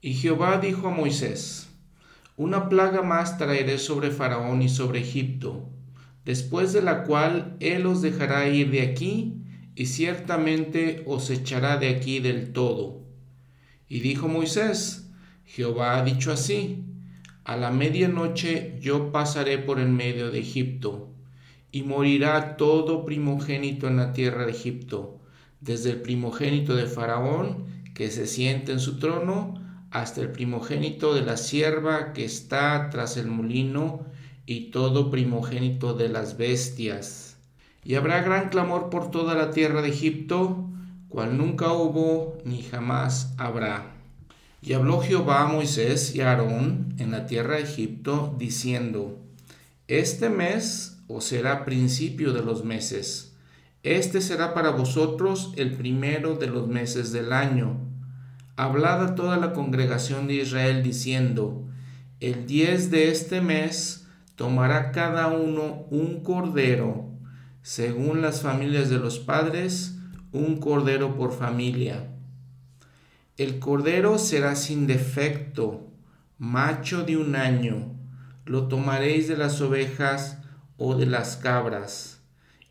Y Jehová dijo a Moisés, Una plaga más traeré sobre Faraón y sobre Egipto, después de la cual él os dejará ir de aquí, y ciertamente os echará de aquí del todo. Y dijo Moisés, Jehová ha dicho así, a la medianoche yo pasaré por el medio de Egipto, y morirá todo primogénito en la tierra de Egipto, desde el primogénito de Faraón, que se siente en su trono, hasta el primogénito de la sierva que está tras el molino, y todo primogénito de las bestias. Y habrá gran clamor por toda la tierra de Egipto, cual nunca hubo ni jamás habrá. Y habló Jehová a Moisés y a Aarón en la tierra de Egipto, diciendo, Este mes os será principio de los meses, este será para vosotros el primero de los meses del año. Hablad a toda la congregación de Israel diciendo, El diez de este mes tomará cada uno un cordero, según las familias de los padres, un cordero por familia el cordero será sin defecto, macho de un año. Lo tomaréis de las ovejas o de las cabras,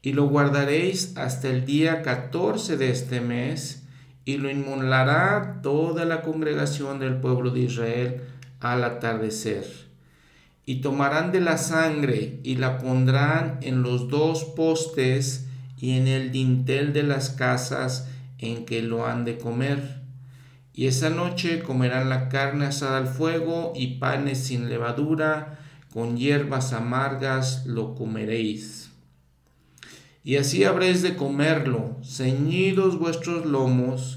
y lo guardaréis hasta el día catorce de este mes, y lo inmolará toda la congregación del pueblo de Israel al atardecer. Y tomarán de la sangre y la pondrán en los dos postes y en el dintel de las casas en que lo han de comer y esa noche comerán la carne asada al fuego y panes sin levadura, con hierbas amargas lo comeréis. Y así habréis de comerlo, ceñidos vuestros lomos,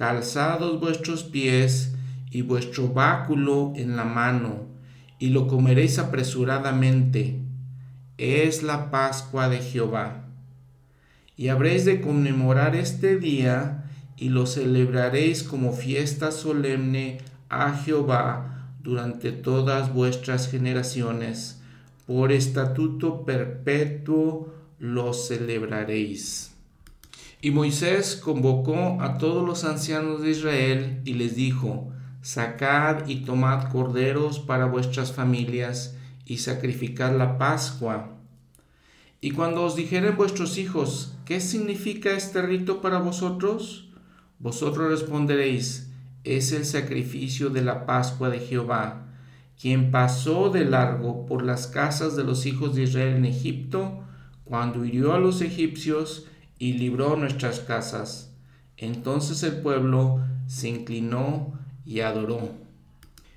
calzados vuestros pies y vuestro báculo en la mano, y lo comeréis apresuradamente. Es la Pascua de Jehová. Y habréis de conmemorar este día y lo celebraréis como fiesta solemne a Jehová durante todas vuestras generaciones. Por estatuto perpetuo lo celebraréis. Y Moisés convocó a todos los ancianos de Israel y les dijo, Sacad y tomad corderos para vuestras familias y sacrificad la Pascua. Y cuando os dijeren vuestros hijos, ¿qué significa este rito para vosotros? Vosotros responderéis, es el sacrificio de la Pascua de Jehová, quien pasó de largo por las casas de los hijos de Israel en Egipto, cuando hirió a los egipcios y libró nuestras casas. Entonces el pueblo se inclinó y adoró.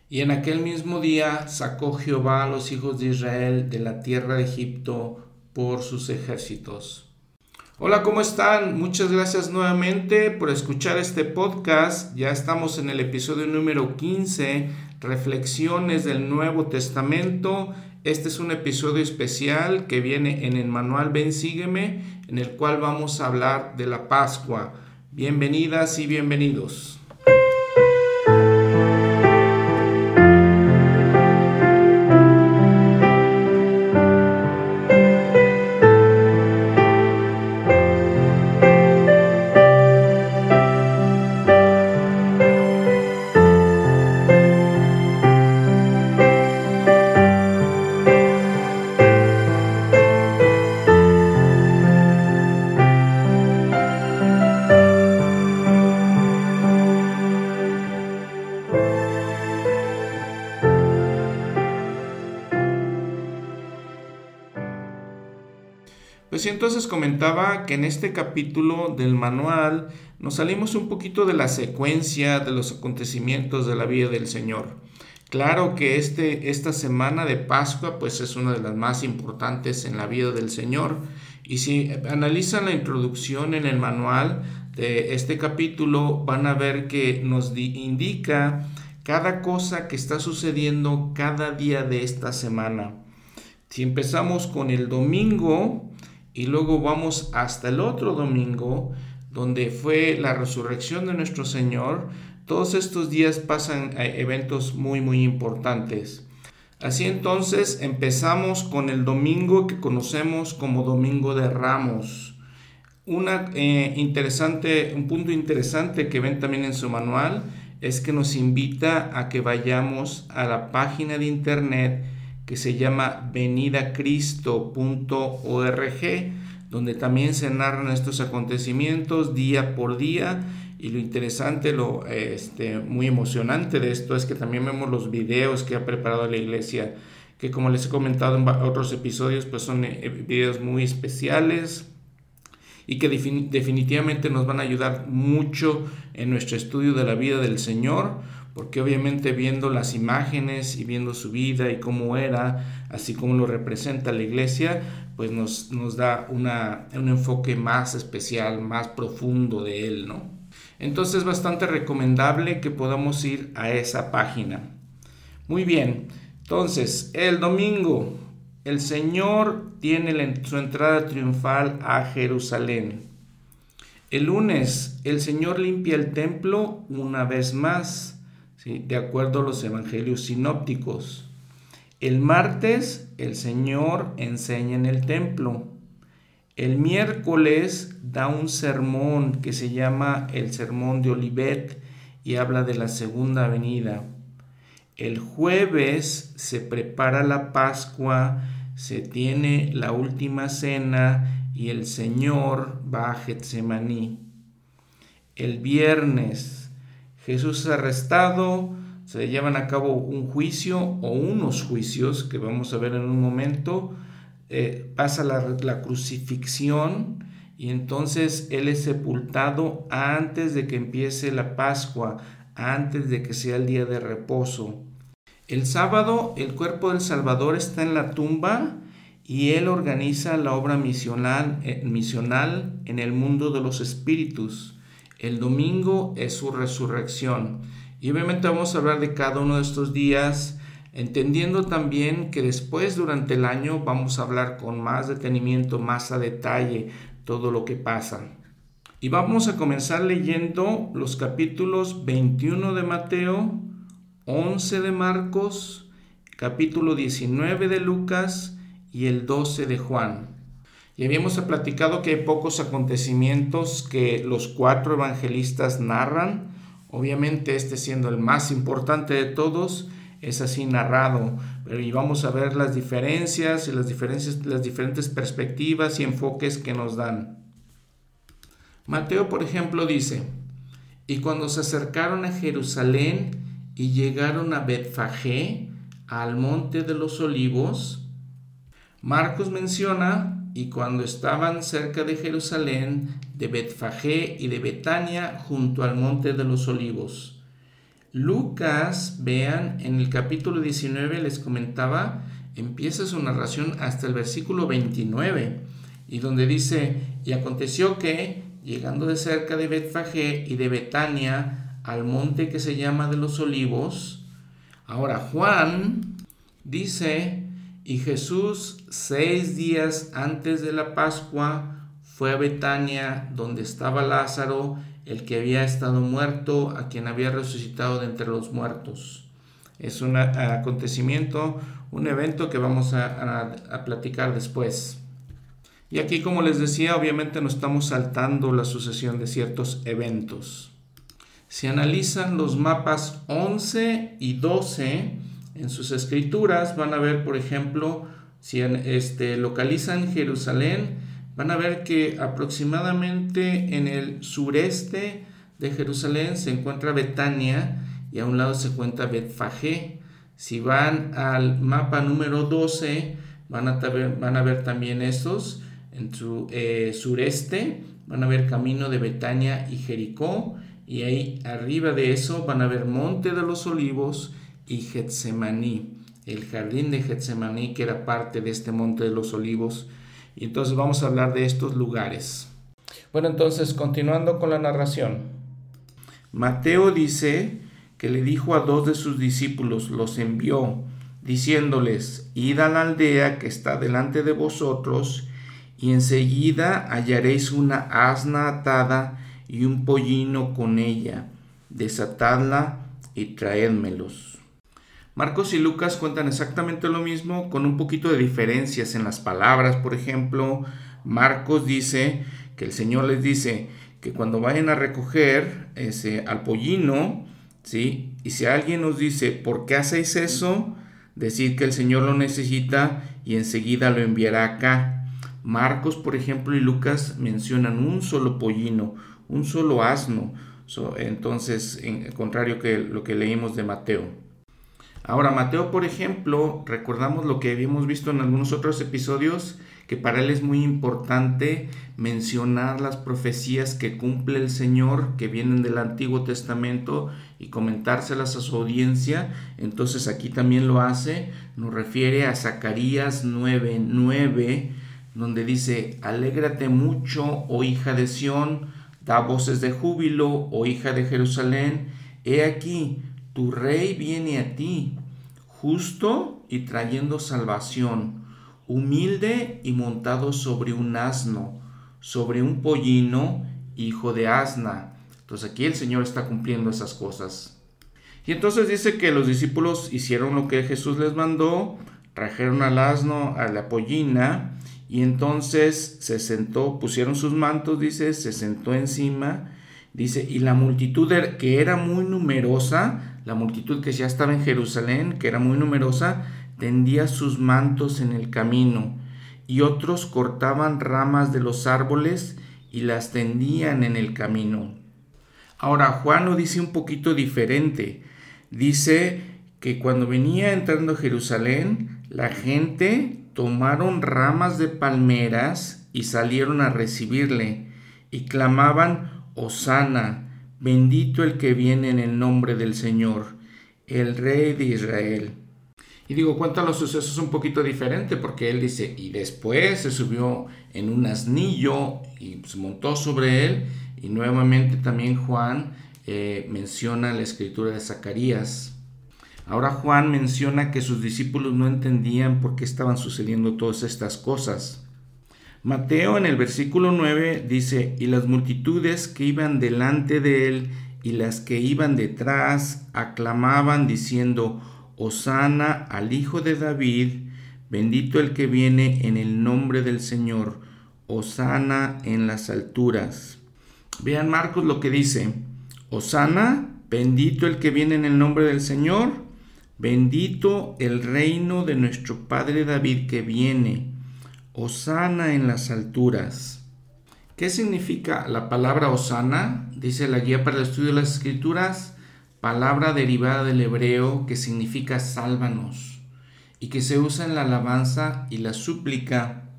Y en aquel mismo día sacó Jehová a los hijos de Israel de la tierra de Egipto por sus ejércitos. Hola, ¿cómo están? Muchas gracias nuevamente por escuchar este podcast. Ya estamos en el episodio número 15, Reflexiones del Nuevo Testamento. Este es un episodio especial que viene en el manual Ven Sígueme, en el cual vamos a hablar de la Pascua. Bienvenidas y bienvenidos. Que en este capítulo del manual nos salimos un poquito de la secuencia de los acontecimientos de la vida del Señor. Claro que este, esta semana de Pascua pues es una de las más importantes en la vida del Señor. Y si analizan la introducción en el manual de este capítulo van a ver que nos indica cada cosa que está sucediendo cada día de esta semana. Si empezamos con el domingo, y luego vamos hasta el otro domingo, donde fue la resurrección de nuestro Señor. Todos estos días pasan eh, eventos muy, muy importantes. Así entonces empezamos con el domingo que conocemos como Domingo de Ramos. Una, eh, interesante, un punto interesante que ven también en su manual es que nos invita a que vayamos a la página de internet que se llama venidacristo.org, donde también se narran estos acontecimientos día por día. Y lo interesante, lo este, muy emocionante de esto es que también vemos los videos que ha preparado la iglesia, que como les he comentado en otros episodios, pues son eh, videos muy especiales y que definitivamente nos van a ayudar mucho en nuestro estudio de la vida del Señor, porque obviamente viendo las imágenes y viendo su vida y cómo era, así como lo representa la iglesia, pues nos, nos da una, un enfoque más especial, más profundo de él, ¿no? Entonces es bastante recomendable que podamos ir a esa página. Muy bien, entonces el domingo el Señor tiene su entrada triunfal a Jerusalén. El lunes el Señor limpia el templo una vez más, de acuerdo a los evangelios sinópticos. El martes el Señor enseña en el templo. El miércoles da un sermón que se llama el Sermón de Olivet y habla de la segunda venida. El jueves se prepara la Pascua, se tiene la última cena y el Señor va a Getsemaní. El viernes Jesús es arrestado, se llevan a cabo un juicio o unos juicios que vamos a ver en un momento, eh, pasa la, crucifixión y entonces Él es sepultado antes de que empiece la Pascua, antes de que sea el día de reposo. El sábado el cuerpo del Salvador está en la tumba y Él organiza la obra misional, eh, misional en el mundo de los espíritus. El domingo es su resurrección. Y obviamente vamos a hablar de cada uno de estos días, entendiendo también que después durante el año vamos a hablar con más detenimiento, más a detalle todo lo que pasa. Y vamos a comenzar leyendo los capítulos 21 de Mateo, 11 de Marcos, capítulo 19 de Lucas y el 12 de Juan. Habíamos platicado que hay pocos acontecimientos que los cuatro evangelistas narran. Obviamente este siendo el más importante de todos, es así narrado, pero y vamos a ver las diferencias y las diferencias, las diferentes perspectivas y enfoques que nos dan. Mateo, por ejemplo, dice: "Y cuando se acercaron a Jerusalén y llegaron a Betfagé, al monte de los olivos. Marcos menciona, y cuando estaban cerca de Jerusalén, de Betfagé y de Betania, junto al monte de los olivos. Lucas, vean, en el capítulo 19 les comentaba, empieza su narración hasta el versículo 29, y donde dice, y aconteció que, llegando de cerca de Betfagé y de Betania, al monte que se llama de los olivos. Ahora Juan dice, y Jesús seis días antes de la Pascua fue a Betania, donde estaba Lázaro, el que había estado muerto, a quien había resucitado de entre los muertos. Es un acontecimiento, un evento que vamos a, platicar después. Y aquí, como les decía, obviamente nos estamos saltando la sucesión de ciertos eventos. Si analizan los mapas 11 y 12 en sus escrituras, van a ver, por ejemplo, si este, localizan Jerusalén, van a ver que aproximadamente en el sureste de Jerusalén se encuentra Betania y a un lado se encuentra Betfagé. Si van al mapa número 12, van a, ver, van a ver también estos. En su eh, sureste van a ver camino de Betania y Jericó y ahí arriba de eso van a ver Monte de los Olivos y Getsemaní, el jardín de Getsemaní que era parte de este Monte de los Olivos. Y entonces vamos a hablar de estos lugares. Bueno, entonces continuando con la narración. Mateo dice que le dijo a dos de sus discípulos, los envió, diciéndoles, id a la aldea que está delante de vosotros, y enseguida hallaréis una asna atada y un pollino con ella, desatadla y traédmelos. Marcos y Lucas cuentan exactamente lo mismo con un poquito de diferencias en las palabras. Por ejemplo, Marcos dice que el Señor les dice que cuando vayan a recoger ese, al pollino, ¿sí? Y si alguien nos dice, ¿por qué hacéis eso? Decir que el Señor lo necesita y enseguida lo enviará acá. Marcos, por ejemplo, y Lucas mencionan un solo pollino, un solo asno. entonces, en contrario que lo que leímos de Mateo. Ahora, Mateo, por ejemplo, recordamos lo que habíamos visto en algunos otros episodios, que para él es muy importante mencionar las profecías que cumple el Señor, que vienen del Antiguo Testamento, y comentárselas a su audiencia. Entonces aquí también lo hace, nos refiere a Zacarías 9:9, donde dice, alégrate mucho, oh hija de Sión, da voces de júbilo, oh hija de Jerusalén, he aquí, tu rey viene a ti, justo y trayendo salvación, humilde y montado sobre un asno, sobre un pollino, hijo de asna. Entonces aquí el Señor está cumpliendo esas cosas. Y entonces dice que los discípulos hicieron lo que Jesús les mandó, trajeron al asno, a la pollina, y entonces se sentó, pusieron sus mantos, dice, se sentó encima, dice, y la multitud que era muy numerosa, la multitud que ya estaba en Jerusalén, que era muy numerosa, tendía sus mantos en el camino, y otros cortaban ramas de los árboles y las tendían en el camino. Ahora, Juan lo dice un poquito diferente. Dice que cuando venía entrando a Jerusalén, la gente tomaron ramas de palmeras y salieron a recibirle, y clamaban, Osana, Bendito el que viene en el nombre del Señor, el Rey de Israel. Y digo, cuenta los sucesos un poquito diferente porque él dice, y después se subió en un asnillo y se montó sobre él. Y nuevamente también Juan eh, menciona la escritura de Zacarías. Ahora Juan menciona que sus discípulos no entendían por qué estaban sucediendo todas estas cosas. Mateo en el versículo 9 dice, y las multitudes que iban delante de él y las que iban detrás aclamaban diciendo, Osana al Hijo de David, bendito el que viene en el nombre del Señor, Osana en las alturas. Vean Marcos lo que dice, Osana, bendito el que viene en el nombre del Señor, bendito el reino de nuestro Padre David que viene Osana en las alturas. ¿Qué significa la palabra Osana? Dice la guía para el estudio de las escrituras, palabra derivada del hebreo que significa sálvanos y que se usa en la alabanza y la súplica.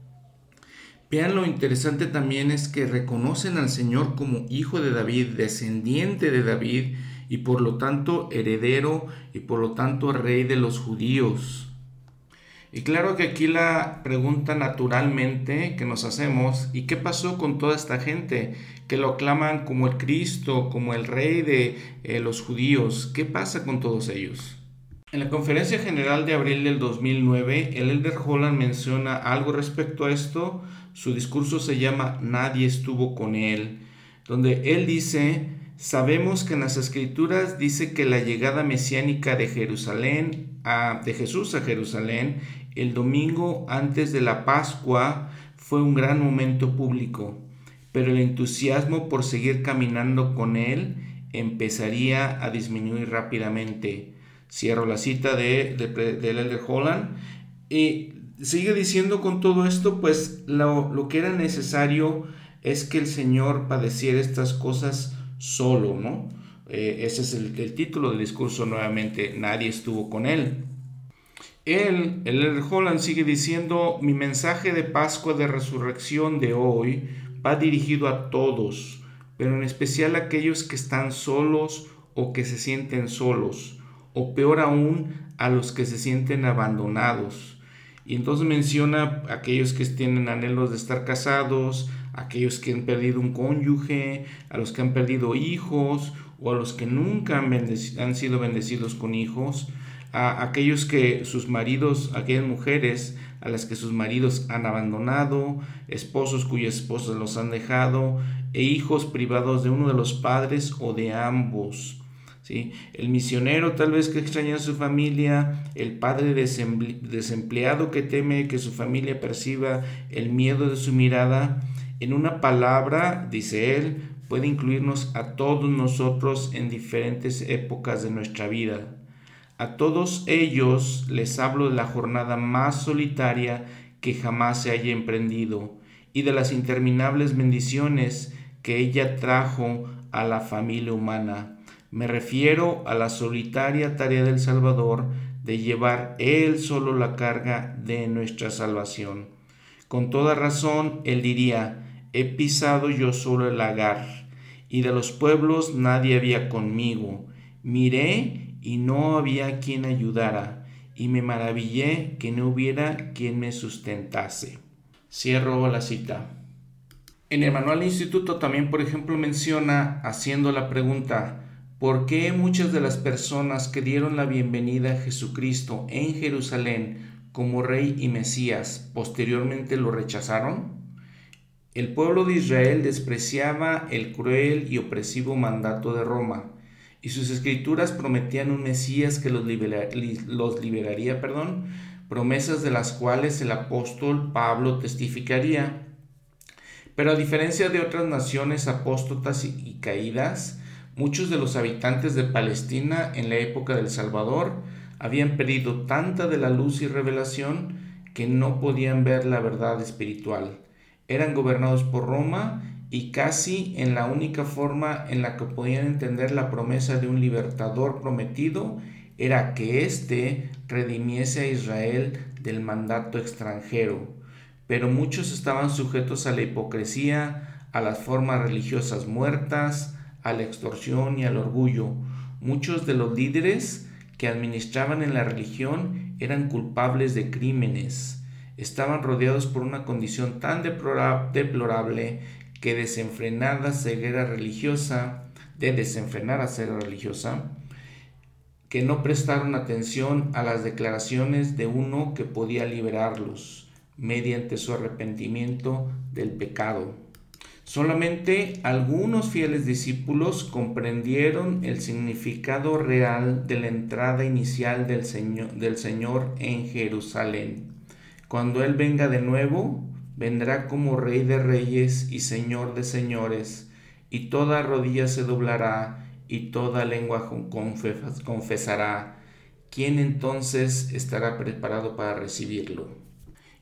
Vean lo interesante también es que reconocen al Señor como hijo de David, descendiente de David y por lo tanto heredero y por lo tanto rey de los judíos. Y claro que aquí la pregunta naturalmente que nos hacemos, ¿y qué pasó con toda esta gente que lo aclaman como el Cristo, como el rey de eh, los judíos? ¿Qué pasa con todos ellos? En la conferencia general de abril del 2009, el Elder Holland menciona algo respecto a esto. Su discurso se llama Nadie estuvo con él, donde él dice, sabemos que en las escrituras dice que la llegada mesiánica de Jerusalén, a, de Jesús a Jerusalén, el domingo antes de la Pascua fue un gran momento público, pero el entusiasmo por seguir caminando con él empezaría a disminuir rápidamente. Cierro la cita de, de, Elder Holland y sigue diciendo con todo esto, pues lo, que era necesario es que el Señor padeciera estas cosas solo, ¿no? Eh, ese es el, el título del discurso nuevamente, nadie estuvo con él. Él, el Holland sigue diciendo, mi mensaje de Pascua de Resurrección de hoy va dirigido a todos, pero en especial a aquellos que están solos o que se sienten solos, o peor aún, a los que se sienten abandonados. Y entonces menciona a aquellos que tienen anhelos de estar casados, aquellos que han perdido un cónyuge, a los que han perdido hijos, o a los que nunca han sido bendecidos con hijos, a aquellos que sus maridos, aquellas mujeres a las que sus maridos han abandonado, esposos cuyas esposas los han dejado, e hijos privados de uno de los padres o de ambos. ¿sí? El misionero tal vez que extraña a su familia, el padre desempleado que teme que su familia perciba el miedo de su mirada. En una palabra, dice él, puede incluirnos a todos nosotros en diferentes épocas de nuestra vida. A todos ellos les hablo de la jornada más solitaria que jamás se haya emprendido y de las interminables bendiciones que ella trajo a la familia humana. Me refiero a la solitaria tarea del Salvador de llevar Él solo la carga de nuestra salvación. Con toda razón, Él diría, he pisado yo solo el lagar, y de los pueblos nadie había conmigo. Miré y no había quien ayudara, y me maravillé que no hubiera quien me sustentase. Cierro la cita. En el manual instituto también, por ejemplo, menciona, haciendo la pregunta, ¿por qué muchas de las personas que dieron la bienvenida a Jesucristo en Jerusalén como Rey y Mesías posteriormente lo rechazaron? El pueblo de Israel despreciaba el cruel y opresivo mandato de Roma, y sus escrituras prometían un Mesías que los, liberaría, perdón, promesas de las cuales el apóstol Pablo testificaría. Pero a diferencia de otras naciones apóstotas y caídas, muchos de los habitantes de Palestina en la época del Salvador habían perdido tanta de la luz y revelación que no podían ver la verdad espiritual eran gobernados por Roma y casi en la única forma en la que podían entender la promesa de un libertador prometido era que éste redimiese a Israel del mandato extranjero. Pero muchos estaban sujetos a la hipocresía, a las formas religiosas muertas, a la extorsión y al orgullo. Muchos de los líderes que administraban en la religión eran culpables de crímenes estaban rodeados por una condición tan deplorable que desenfrenada ceguera religiosa, de desenfrenada ceguera religiosa, que no prestaron atención a las declaraciones de uno que podía liberarlos mediante su arrepentimiento del pecado. Solamente algunos fieles discípulos comprendieron el significado real de la entrada inicial del Señor, del Señor en Jerusalén. Cuando Él venga de nuevo, vendrá como Rey de reyes y Señor de señores, y toda rodilla se doblará y toda lengua confesará. ¿Quién entonces estará preparado para recibirlo?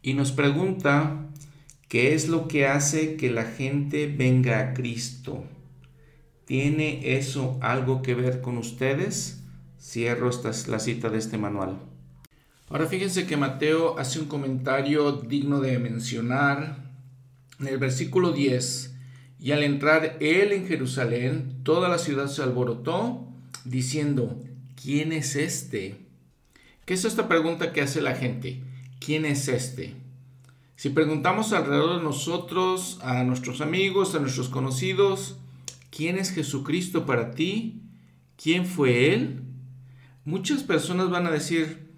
Y nos pregunta, ¿qué es lo que hace que la gente venga a Cristo? ¿Tiene eso algo que ver con ustedes? Cierro esta la cita de este manual. Ahora fíjense que Mateo hace un comentario digno de mencionar en el versículo 10. Y al entrar él en Jerusalén, toda la ciudad se alborotó diciendo, ¿quién es este? ¿Qué es esta pregunta que hace la gente? ¿Quién es este? Si preguntamos alrededor de nosotros, a nuestros amigos, a nuestros conocidos, ¿quién es Jesucristo para ti? ¿Quién fue Él? Muchas personas van a decir,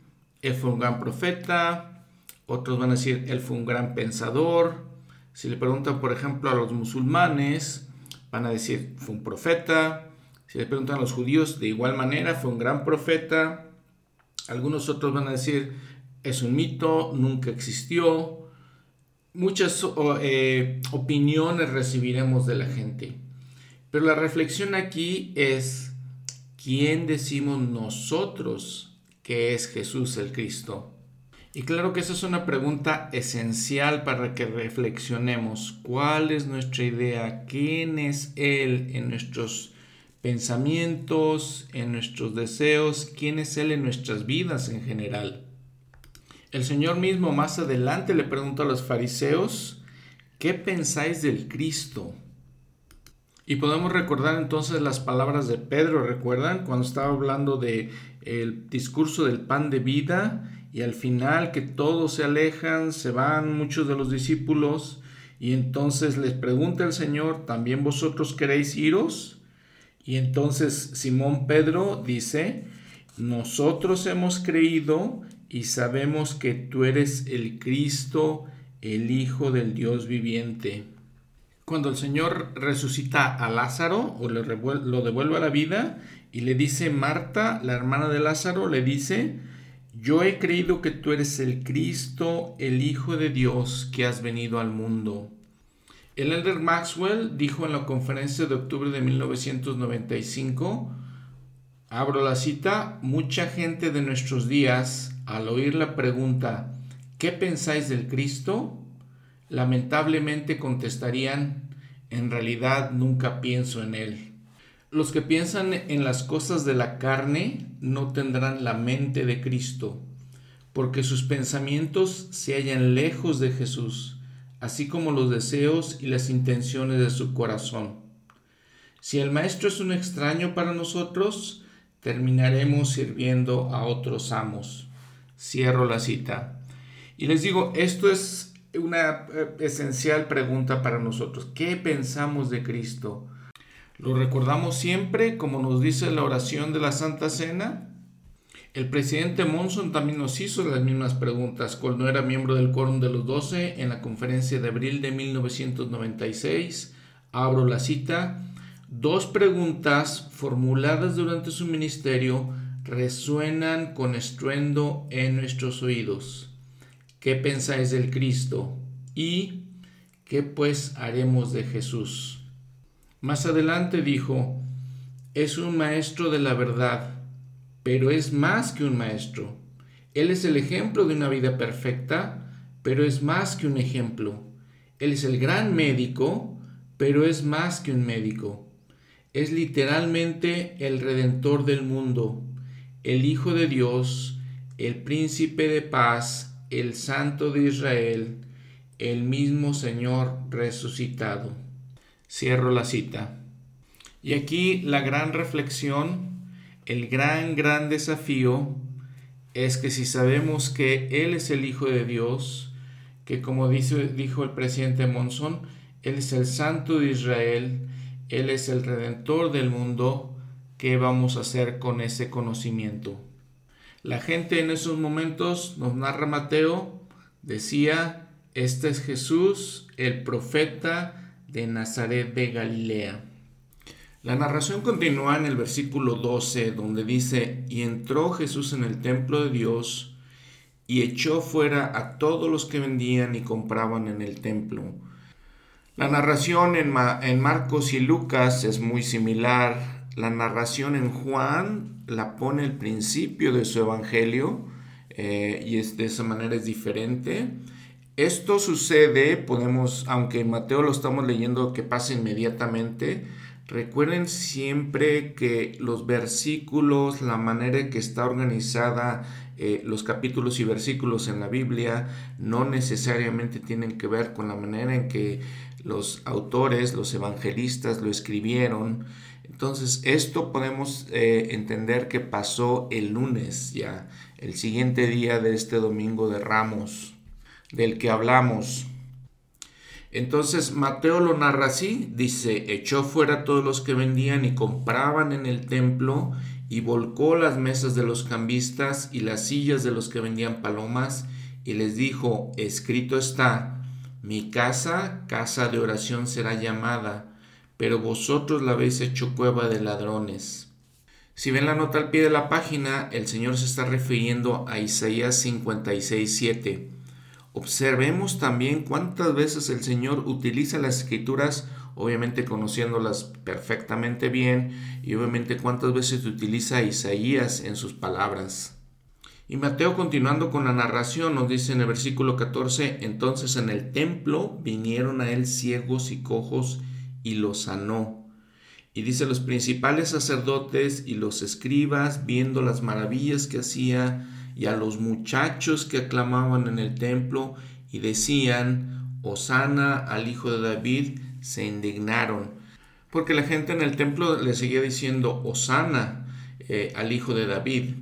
él fue un gran profeta, otros van a decir, él fue un gran pensador. Si le preguntan, por ejemplo, a los musulmanes, van a decir, fue un profeta. Si le preguntan a los judíos, de igual manera, fue un gran profeta. Algunos otros van a decir, es un mito, nunca existió. Muchas eh, opiniones recibiremos de la gente. Pero la reflexión aquí es, ¿quién decimos nosotros que es Jesús el Cristo? Y claro que esa es una pregunta esencial para que reflexionemos. ¿Cuál es nuestra idea? ¿Quién es Él en nuestros pensamientos, en nuestros deseos? ¿Quién es Él en nuestras vidas en general? El Señor mismo más adelante le pregunta a los fariseos, ¿qué pensáis del Cristo? Y podemos recordar entonces las palabras de Pedro, ¿recuerdan? Cuando estaba hablando de el discurso del pan de vida y al final que todos se alejan, se van muchos de los discípulos y entonces les pregunta el Señor, ¿también vosotros queréis iros? Y entonces Simón Pedro dice, nosotros hemos creído y sabemos que tú eres el Cristo, el Hijo del Dios viviente. Cuando el Señor resucita a Lázaro o lo devuelve a la vida y le dice Marta, la hermana de Lázaro, le dice, yo he creído que tú eres el Cristo, el Hijo de Dios que has venido al mundo. El elder Maxwell dijo en la conferencia de octubre de 1995, abro la cita, mucha gente de nuestros días, al oír la pregunta, ¿qué pensáis del Cristo? lamentablemente contestarían, en realidad nunca pienso en Él. Los que piensan en las cosas de la carne no tendrán la mente de Cristo, porque sus pensamientos se hallan lejos de Jesús así como los deseos y las intenciones de su corazón. Si el Maestro es un extraño para nosotros, terminaremos sirviendo a otros amos. Cierro la cita. Y les digo, esto es una eh, esencial pregunta para nosotros. ¿Qué pensamos de Cristo? ¿Lo recordamos siempre como nos dice la oración de la Santa Cena? El presidente Monson también nos hizo las mismas preguntas cuando era miembro del Quórum de los Doce en la conferencia de abril de 1996. Abro la cita. Dos preguntas formuladas durante su ministerio resuenan con estruendo en nuestros oídos. ¿Qué pensáis del Cristo? ¿Y qué pues haremos de Jesús? Más adelante dijo, es un maestro de la verdad pero es más que un maestro. Él es el ejemplo de una vida perfecta, pero es más que un ejemplo. Él es el gran médico, pero es más que un médico. Es literalmente el redentor del mundo, el Hijo de Dios, el príncipe de paz, el santo de Israel, el mismo Señor resucitado. Cierro la cita. Y aquí la gran reflexión el gran, gran desafío es que si sabemos que Él es el Hijo de Dios, que como dice, dijo el presidente Monson, Él es el Santo de Israel, Él es el Redentor del mundo, ¿qué vamos a hacer con ese conocimiento? La gente en esos momentos, nos narra Mateo, decía, este es Jesús, el profeta de Nazaret de Galilea. La narración continúa en el versículo 12, donde dice, y entró Jesús en el templo de Dios y echó fuera a todos los que vendían y compraban en el templo. La narración en, Marcos y Lucas es muy similar. La narración en Juan la pone al principio de su evangelio eh, y es, de esa manera es diferente. Esto sucede, podemos, aunque en Mateo lo estamos leyendo que pasa inmediatamente, Recuerden siempre que los versículos, la manera en que está organizada eh, los capítulos y versículos en la Biblia, no necesariamente tienen que ver con la manera en que los autores, los evangelistas lo escribieron. Entonces, esto podemos eh, entender que pasó el lunes ya, el siguiente día de este domingo de Ramos, del que hablamos. Entonces Mateo lo narra así, dice, echó fuera todos los que vendían y compraban en el templo y volcó las mesas de los cambistas y las sillas de los que vendían palomas y les dijo, escrito está, mi casa, casa de oración será llamada, pero vosotros la habéis hecho cueva de ladrones. Si ven la nota al pie de la página, el Señor se está refiriendo a Isaías 56, 7 Observemos también cuántas veces el Señor utiliza las escrituras, obviamente conociéndolas perfectamente bien, y obviamente cuántas veces utiliza Isaías en sus palabras. Y Mateo continuando con la narración nos dice en el versículo 14, entonces en el templo vinieron a él ciegos y cojos y los sanó. Y dice los principales sacerdotes y los escribas, viendo las maravillas que hacía, y a los muchachos que aclamaban en el templo y decían, Osana al hijo de David, se indignaron. Porque la gente en el templo le seguía diciendo, Osana eh, al hijo de David.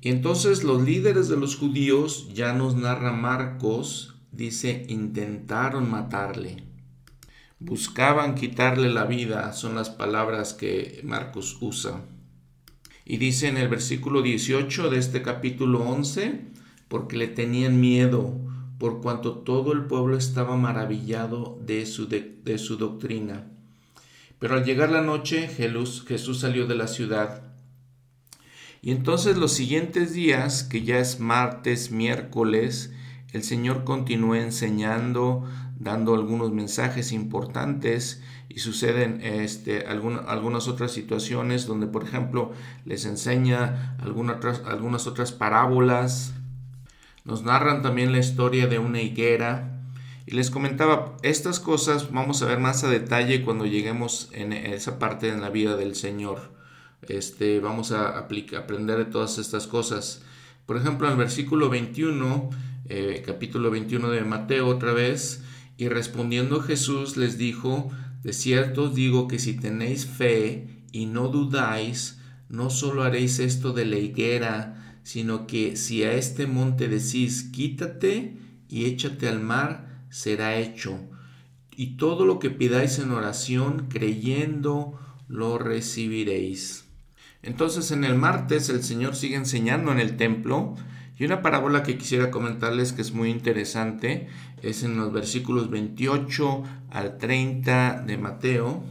Y entonces los líderes de los judíos, ya nos narra Marcos, dice, intentaron matarle. Buscaban quitarle la vida, son las palabras que Marcos usa. Y dice en el versículo 18 de este capítulo 11, porque le tenían miedo, por cuanto todo el pueblo estaba maravillado de su, de, su doctrina. Pero al llegar la noche, Jesús, Jesús salió de la ciudad. Y entonces los siguientes días, que ya es martes, miércoles, el Señor continúa enseñando, dando algunos mensajes importantes y suceden este, algunas otras situaciones donde, por ejemplo, les enseña algunas otras, algunas otras parábolas. Nos narran también la historia de una higuera. Y les comentaba, estas cosas vamos a ver más a detalle cuando lleguemos en esa parte en la vida del Señor. Este, vamos a aprender de todas estas cosas. Por ejemplo, en el versículo 21, eh, capítulo 21 de Mateo otra vez, y respondiendo Jesús les dijo, de cierto os digo que si tenéis fe y no dudáis, no solo haréis esto de la higuera, sino que si a este monte decís, quítate y échate al mar, será hecho. Y todo lo que pidáis en oración, creyendo, lo recibiréis. Entonces en el martes el Señor sigue enseñando en el templo y una parábola que quisiera comentarles que es muy interesante es en los versículos 28 al 30 de Mateo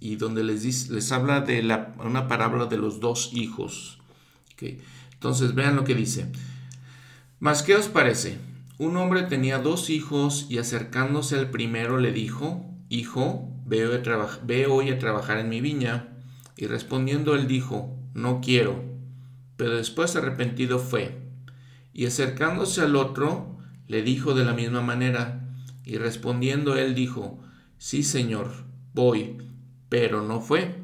y donde les, les habla de la, una parábola de los dos hijos. Entonces vean lo que dice. Mas, ¿qué os parece? Un hombre tenía dos hijos y acercándose al primero le dijo, Hijo, ve hoy a trabajar en mi viña. Y respondiendo él dijo, No quiero. Pero después arrepentido fue. Y acercándose al otro, le dijo de la misma manera. Y respondiendo él dijo, Sí, Señor, voy. Pero no fue.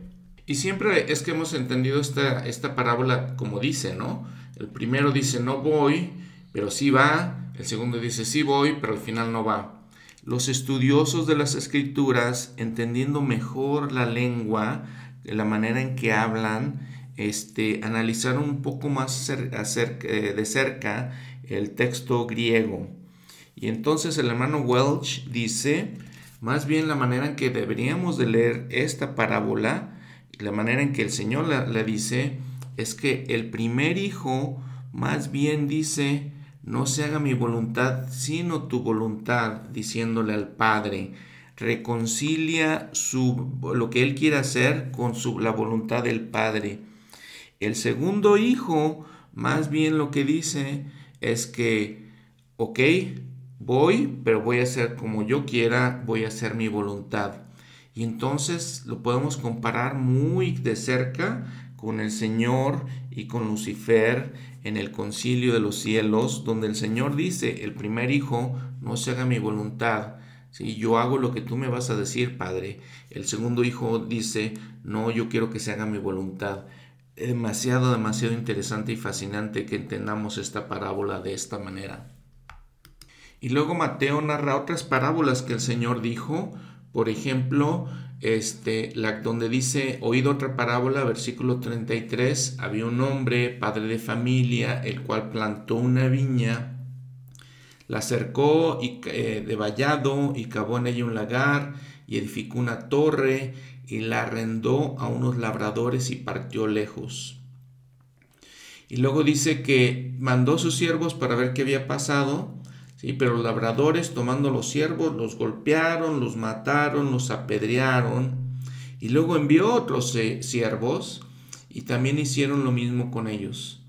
Y siempre es que hemos entendido esta, esta parábola como dice, ¿no? El primero dice, no voy, pero sí va. El segundo dice, sí voy, pero al final no va. Los estudiosos de las escrituras, entendiendo mejor la lengua, la manera en que hablan, este, analizaron un poco más eh, de cerca el texto griego. Y entonces el hermano Welch dice, más bien la manera en que deberíamos de leer esta parábola, la manera en que el Señor la, la dice, es que el primer hijo más bien dice, no se haga mi voluntad, sino tu voluntad, diciéndole al Padre, reconcilia su, lo que él quiere hacer con su, la voluntad del Padre. El segundo hijo, más bien lo que dice es que, ok, voy, pero voy a hacer como yo quiera, voy a hacer mi voluntad. Y entonces lo podemos comparar muy de cerca con el Señor y con Lucifer en el concilio de los cielos, donde el Señor dice, el primer hijo, no se haga mi voluntad, si yo hago lo que tú me vas a decir, Padre. El segundo hijo dice, no, yo quiero que se haga mi voluntad. Demasiado, demasiado interesante y fascinante que entendamos esta parábola de esta manera. Y luego Mateo narra otras parábolas que el Señor dijo, por ejemplo, este, la, donde dice, oído otra parábola, versículo 33, había un hombre, padre de familia, el cual plantó una viña la cercó y, eh, de vallado y cavó en ella un lagar y edificó una torre y la arrendó a unos labradores y partió lejos. Y luego dice que mandó sus siervos para ver qué había pasado, ¿sí? pero los labradores tomando los siervos los golpearon, los mataron, los apedrearon. Y luego envió otros eh, siervos y también hicieron lo mismo con ellos.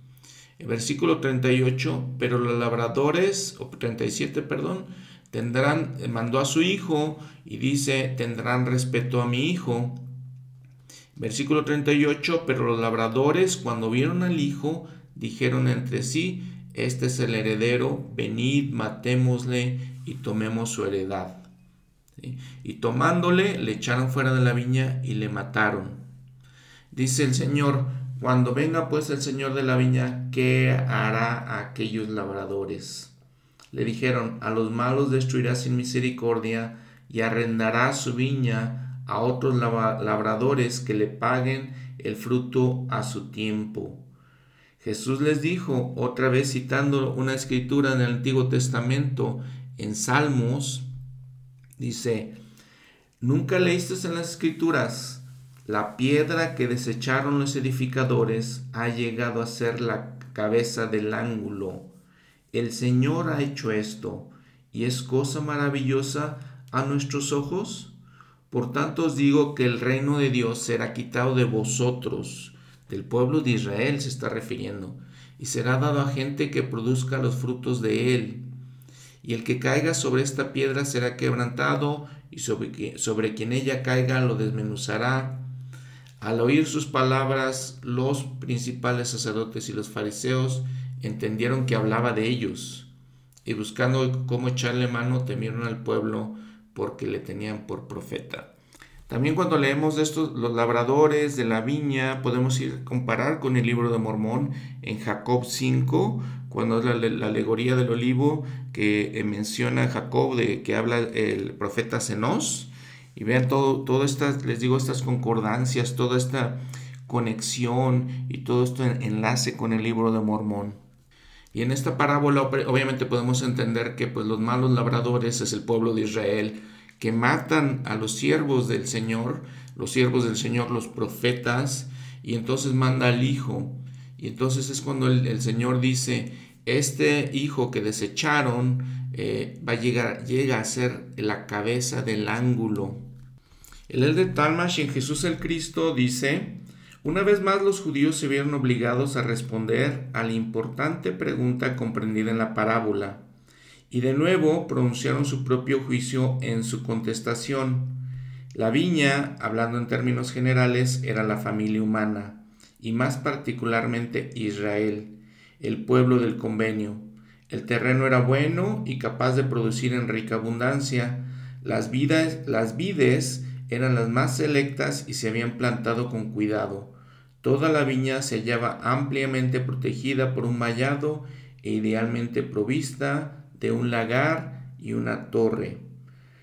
El versículo 38, pero los labradores, o 37, perdón, tendrán, eh, mandó a su hijo y dice, tendrán respeto a mi hijo. Versículo 38, pero los labradores cuando vieron al hijo, dijeron entre sí, este es el heredero, venid, matémosle y tomemos su heredad. Y tomándole, le echaron fuera de la viña y le mataron. Dice el Señor, cuando venga pues el señor de la viña, ¿qué hará aquellos labradores? Le dijeron, a los malos destruirá sin misericordia y arrendará su viña a otros labradores que le paguen el fruto a su tiempo. Jesús les dijo, otra vez citando una escritura en el Antiguo Testamento, en Salmos, dice, ¿nunca leíste en las escrituras? La piedra que desecharon los edificadores ha llegado a ser la cabeza del ángulo. El Señor ha hecho esto, y es cosa maravillosa a nuestros ojos. Por tanto os digo que el reino de Dios será quitado de vosotros, del pueblo de Israel se está refiriendo, y será dado a gente que produzca los frutos de él. y el que caiga sobre esta piedra será quebrantado, y sobre, sobre quien ella caiga lo desmenuzará. Al oír sus palabras, los principales sacerdotes y los fariseos entendieron que hablaba de ellos, y buscando cómo echarle mano, temieron al pueblo porque le tenían por profeta. También cuando leemos de estos, los labradores de la viña, podemos ir comparar con el libro de Mormón en Jacob 5, cuando es la, alegoría del olivo que eh, menciona Jacob, de que habla el profeta Zenos. Y vean todo, todo estas, les digo, estas concordancias, toda esta conexión y todo esto enlace con el libro de Mormón. Y en esta parábola obviamente podemos entender que pues los malos labradores es el pueblo de Israel, que matan a los siervos del Señor, los siervos del Señor, los profetas, y entonces manda al Hijo. Y entonces es cuando el, Señor dice, este Hijo que desecharon eh, va llegar, llega a ser la cabeza del ángulo. El de Talmash en Jesús el Cristo dice, una vez más los judíos se vieron obligados a responder a la importante pregunta comprendida en la parábola y de nuevo pronunciaron su propio juicio en su contestación. La viña, hablando en términos generales, era la familia humana, y más particularmente Israel, el pueblo del convenio. El terreno era bueno y capaz de producir en rica abundancia. Las, las vides eran las más selectas y se habían plantado con cuidado. Toda la viña se hallaba ampliamente protegida por un vallado e idealmente provista de un lagar y una torre.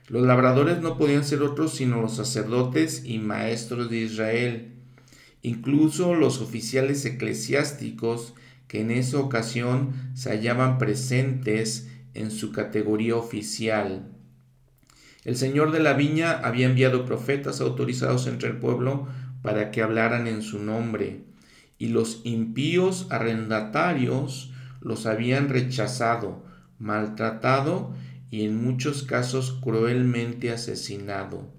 Los labradores no podían ser otros sino los sacerdotes y maestros de Israel, incluso los oficiales eclesiásticos que en esa ocasión se hallaban presentes en su categoría oficial. El señor de la viña había enviado profetas autorizados entre el pueblo para que hablaran en su nombre, y los impíos arrendatarios los habían rechazado, maltratado y en muchos casos cruelmente asesinado.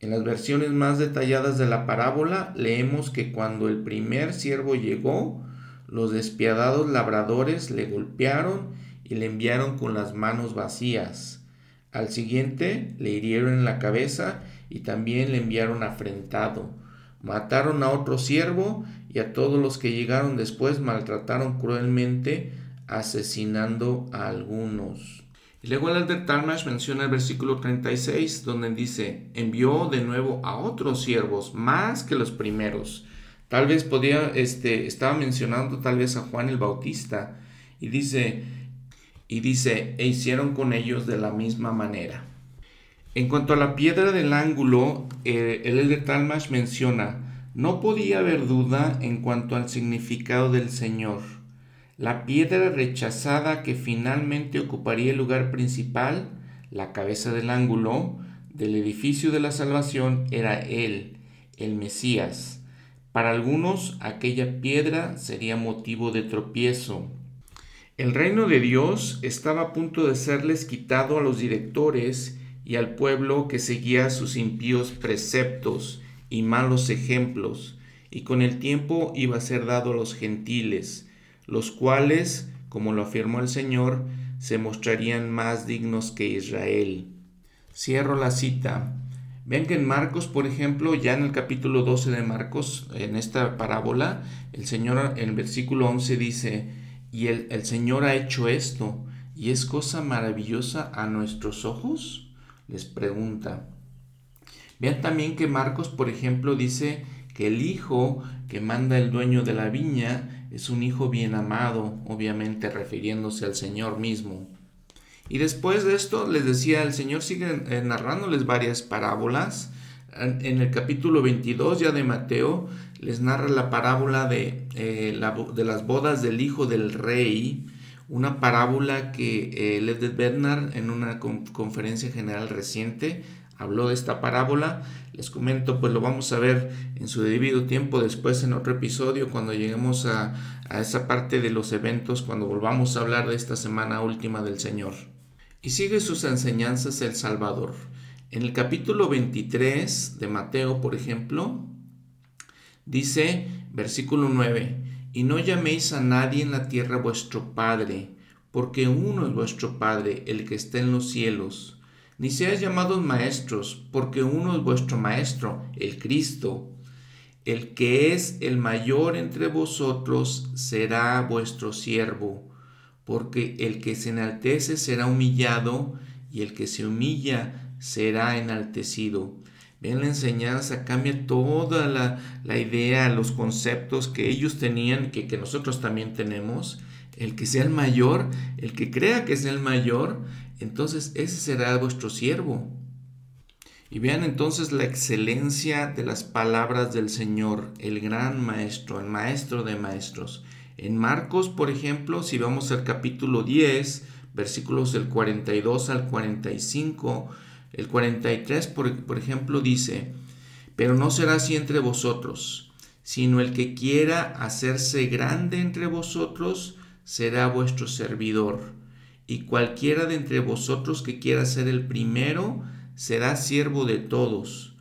En las versiones más detalladas de la parábola leemos que cuando el primer siervo llegó, los despiadados labradores le golpearon y le enviaron con las manos vacías. Al siguiente le hirieron en la cabeza y también le enviaron afrentado. Mataron a otro siervo y a todos los que llegaron después maltrataron cruelmente asesinando a algunos. Y luego el Alder Talmash menciona el versículo 36, donde dice, envió de nuevo a otros siervos, más que los primeros. Tal vez podía, este, estaba mencionando tal vez a Juan el Bautista, y dice, y dice, e hicieron con ellos de la misma manera. En cuanto a la piedra del ángulo, eh, el Elder Talmash menciona, no podía haber duda en cuanto al significado del Señor la piedra rechazada que finalmente ocuparía el lugar principal, la cabeza del ángulo, del edificio de la salvación era Él, el Mesías. Para algunos aquella piedra sería motivo de tropiezo. El reino de Dios estaba a punto de serles quitado a los directores y al pueblo que seguía sus impíos preceptos y malos ejemplos, y con el tiempo iba a ser dado a los gentiles, los cuales, como lo afirmó el Señor, se mostrarían más dignos que Israel. Cierro la cita. Ven que en Marcos, por ejemplo, ya en el capítulo 12 de Marcos, en esta parábola, el Señor en el versículo 11 dice, y el, el Señor ha hecho esto, y es cosa maravillosa a nuestros ojos, les pregunta. Vean también que Marcos, por ejemplo, dice que el hijo que manda el dueño de la viña es un hijo bien amado, obviamente refiriéndose al Señor mismo. Y después de esto les decía, el Señor sigue eh, narrándoles varias parábolas. En el capítulo 22 ya de Mateo les narra la parábola de, eh, de las bodas del hijo del rey, una parábola que eh, Bednar en una conferencia general reciente habló de esta parábola. Les comento, pues lo vamos a ver en su debido tiempo después en otro episodio cuando lleguemos a, a esa parte de los eventos, cuando volvamos a hablar de esta semana última del Señor. Y sigue sus enseñanzas el Salvador. En el capítulo 23 de Mateo, por ejemplo, dice, versículo 9, y no llaméis a nadie en la tierra vuestro Padre, porque uno es vuestro Padre, el que está en los cielos. Ni seáis llamados maestros, porque uno es vuestro Maestro, el Cristo. El que es el mayor entre vosotros será vuestro siervo, porque el que se enaltece será humillado, y el que se humilla será enaltecido. Ven, la enseñanza cambia toda la, la, idea, los conceptos que ellos tenían, que, que nosotros también tenemos. El que sea el mayor, el que crea que es el mayor, entonces ese será vuestro siervo. Y vean entonces la excelencia de las palabras del Señor, el gran maestro, el maestro de maestros. En Marcos, por ejemplo, si vamos al capítulo 10, versículos del 42 al 45, el 43, por, por ejemplo, dice, pero no será así entre vosotros, sino el que quiera hacerse grande entre vosotros será vuestro servidor, y cualquiera de entre vosotros que quiera ser el primero, será siervo de todos,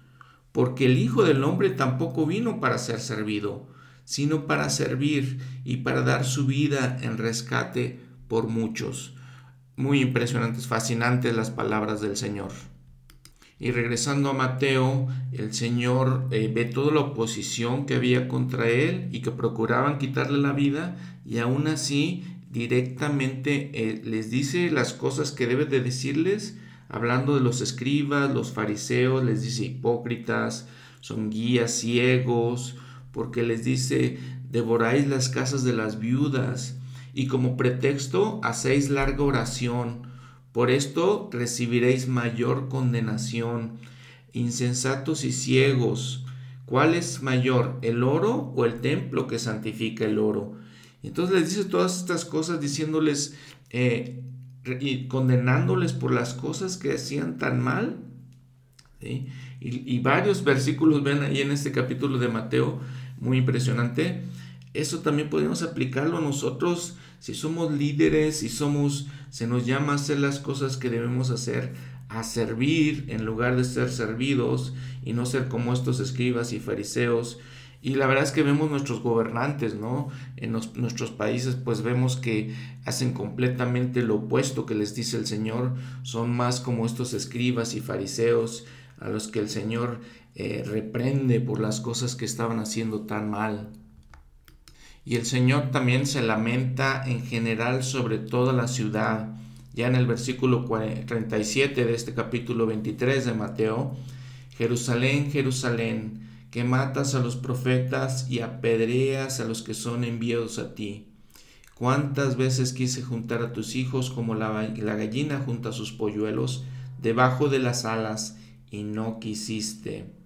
porque el Hijo del Hombre tampoco vino para ser servido, sino para servir y para dar su vida en rescate por muchos. Muy impresionantes, fascinantes las palabras del Señor. Y regresando a Mateo, el Señor eh, ve toda la oposición que había contra él y que procuraban quitarle la vida y aún así directamente eh, les dice las cosas que debe de decirles hablando de los escribas, los fariseos, les dice hipócritas, son guías ciegos, porque les dice, devoráis las casas de las viudas, y como pretexto hacéis larga oración, por esto recibiréis mayor condenación. Insensatos y ciegos, ¿cuál es mayor, el oro o el templo que santifica el oro? entonces les dice todas estas cosas diciéndoles, eh, y condenándoles por las cosas que hacían tan mal. Y, varios versículos ven ahí en este capítulo de Mateo, muy impresionante. Eso también podemos aplicarlo nosotros si somos líderes, si somos, se nos llama a hacer las cosas que debemos hacer, a servir en lugar de ser servidos y no ser como estos escribas y fariseos y la verdad es que vemos nuestros gobernantes, ¿no? En nuestros países pues vemos que hacen completamente lo opuesto que les dice el Señor. Son más como estos escribas y fariseos a los que el Señor eh, reprende por las cosas que estaban haciendo tan mal. Y el Señor también se lamenta en general sobre toda la ciudad. Ya en el versículo 37 de este capítulo 23 de Mateo, Jerusalén, Jerusalén, que matas a los profetas y apedreas a los que son enviados a ti. Cuántas veces quise juntar a tus hijos como la, gallina junta sus polluelos debajo de las alas y no quisiste.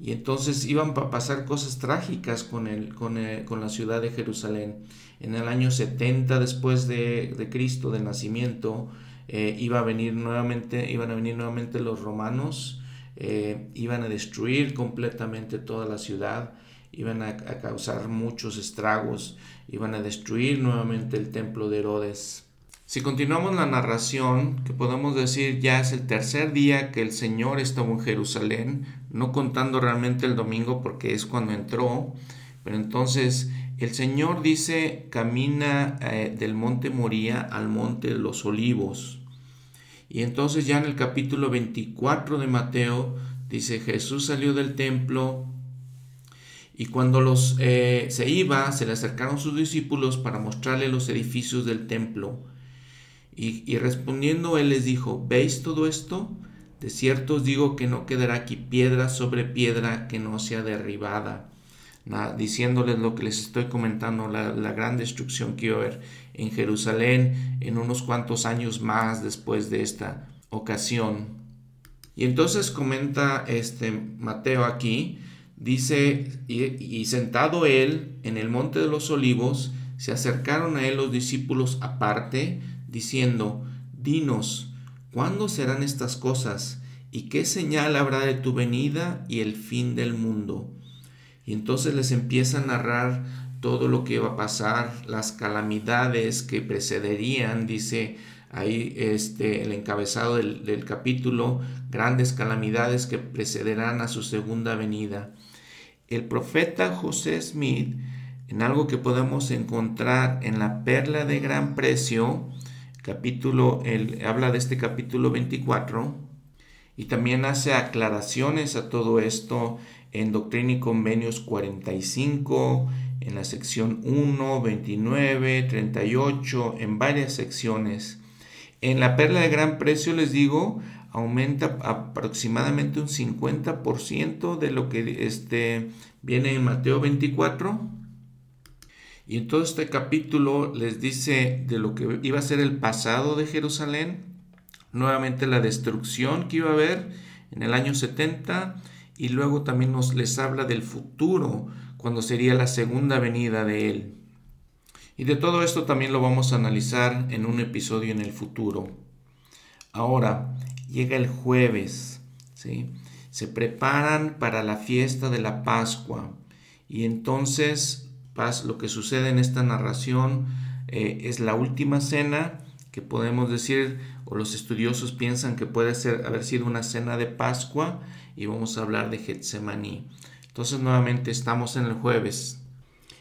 Y entonces iban a pasar cosas trágicas con, el, con, con, la ciudad de Jerusalén. En el año 70 después de, de Cristo, del nacimiento, eh, iba a venir nuevamente, iban a venir nuevamente los romanos eh, iban a destruir completamente toda la ciudad, iban a, causar muchos estragos, iban a destruir nuevamente el templo de Herodes. Si continuamos la narración, que podemos decir ya es el tercer día que el Señor estuvo en Jerusalén, no contando realmente el domingo porque es cuando entró, pero entonces el Señor dice camina eh, del monte Moría al monte de los olivos. Y entonces ya en el capítulo 24 de Mateo dice Jesús salió del templo y cuando los, eh, se iba se le acercaron sus discípulos para mostrarle los edificios del templo. Y, respondiendo él les dijo, ¿veis todo esto? De cierto os digo que no quedará aquí piedra sobre piedra que no sea derribada diciéndoles lo que les estoy comentando, la, gran destrucción que iba a haber en Jerusalén en unos cuantos años más después de esta ocasión. Y entonces comenta este Mateo aquí, dice, y sentado él en el monte de los olivos, se acercaron a él los discípulos aparte, diciendo, Dinos, ¿cuándo serán estas cosas? ¿Y qué señal habrá de tu venida y el fin del mundo? Y entonces les empieza a narrar todo lo que iba a pasar, las calamidades que precederían, dice ahí este, el encabezado del, del capítulo, grandes calamidades que precederán a su segunda venida. El profeta José Smith en algo que podemos encontrar en la perla de gran precio, capítulo, el, habla de este capítulo 24, y también hace aclaraciones a todo esto en Doctrina y Convenios 45, en la sección 1, 29, 38, en varias secciones. En la perla de gran precio, les digo, aumenta aproximadamente un 50% de lo que este, viene en Mateo 24. Y en todo este capítulo les dice de lo que iba a ser el pasado de Jerusalén, nuevamente la destrucción que iba a haber en el año 70 y luego también nos les habla del futuro, cuando sería la segunda venida de Él. Y de todo esto también lo vamos a analizar en un episodio en el futuro. Ahora, llega el jueves, ¿sí? Se preparan para la fiesta de la Pascua y entonces lo que sucede en esta narración eh, es la última cena que podemos decir o los estudiosos piensan que puede ser, haber sido una cena de Pascua y vamos a hablar de Getsemaní. Entonces nuevamente estamos en el jueves.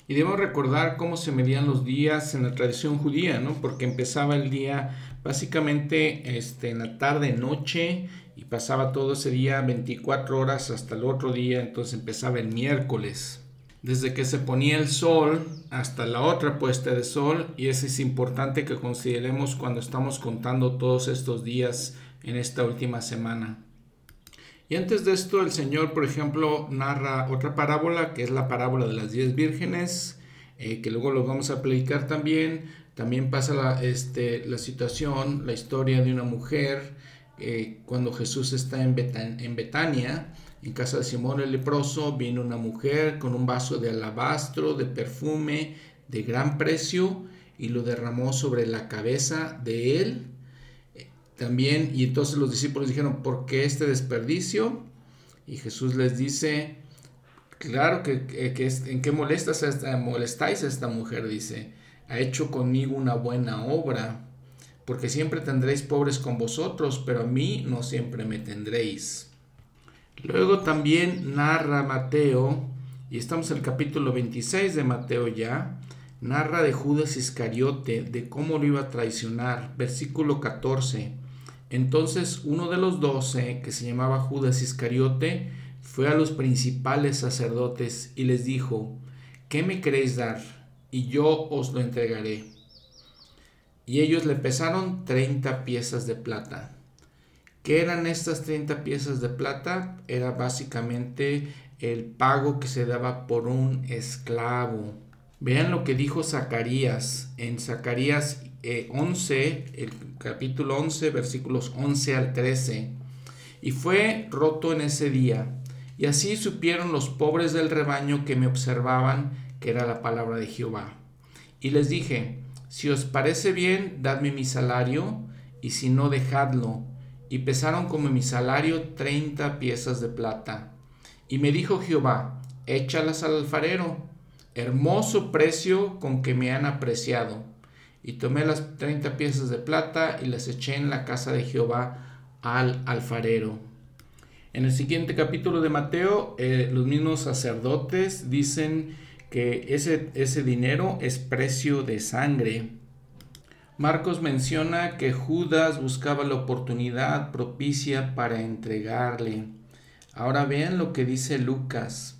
Y debemos recordar cómo se medían los días en la tradición judía, ¿no? Porque empezaba el día básicamente este, en la tarde, noche, y pasaba todo ese día 24 horas hasta el otro día, entonces empezaba el miércoles. Desde que se ponía el sol hasta la otra puesta de sol, y eso es importante que consideremos cuando estamos contando todos estos días en esta última semana. Y antes de esto, el Señor, por ejemplo, narra otra parábola, que es la parábola de las diez vírgenes, eh, que luego lo vamos a aplicar también. También pasa la, este, la situación, la historia de una mujer, eh, cuando Jesús está en, en Betania, en casa de Simón el leproso, viene una mujer con un vaso de alabastro, de perfume, de gran precio, y lo derramó sobre la cabeza de él también, y entonces los discípulos dijeron, ¿por qué este desperdicio? Y Jesús les dice, claro que, en qué molestas esta, molestáis a esta mujer, dice, ha hecho conmigo una buena obra, porque siempre tendréis pobres con vosotros, pero a mí no siempre me tendréis. Luego también narra Mateo, y estamos en el capítulo 26 de Mateo ya, narra de Judas Iscariote, de cómo lo iba a traicionar, versículo 14. Entonces uno de los doce, que se llamaba Judas Iscariote, fue a los principales sacerdotes y les dijo, ¿qué me queréis dar? Y yo os lo entregaré. Y ellos le pesaron treinta piezas de plata. ¿Qué eran estas treinta piezas de plata? Era básicamente el pago que se daba por un esclavo. Vean lo que dijo Zacarías en Zacarías 11, eh, el capítulo 11, versículos 11 al 13. Y fue roto en ese día. Y así supieron los pobres del rebaño que me observaban que era la palabra de Jehová. Y les dije, si os parece bien, dadme mi salario, y si no, dejadlo. Y pesaron como mi salario treinta piezas de plata. Y me dijo Jehová, échalas al alfarero, hermoso precio con que me han apreciado y tomé las treinta piezas de plata y las eché en la casa de Jehová al alfarero. En el siguiente capítulo de Mateo, eh, los mismos sacerdotes dicen que ese, ese dinero es precio de sangre. Marcos menciona que Judas buscaba la oportunidad propicia para entregarle. Ahora vean lo que dice Lucas.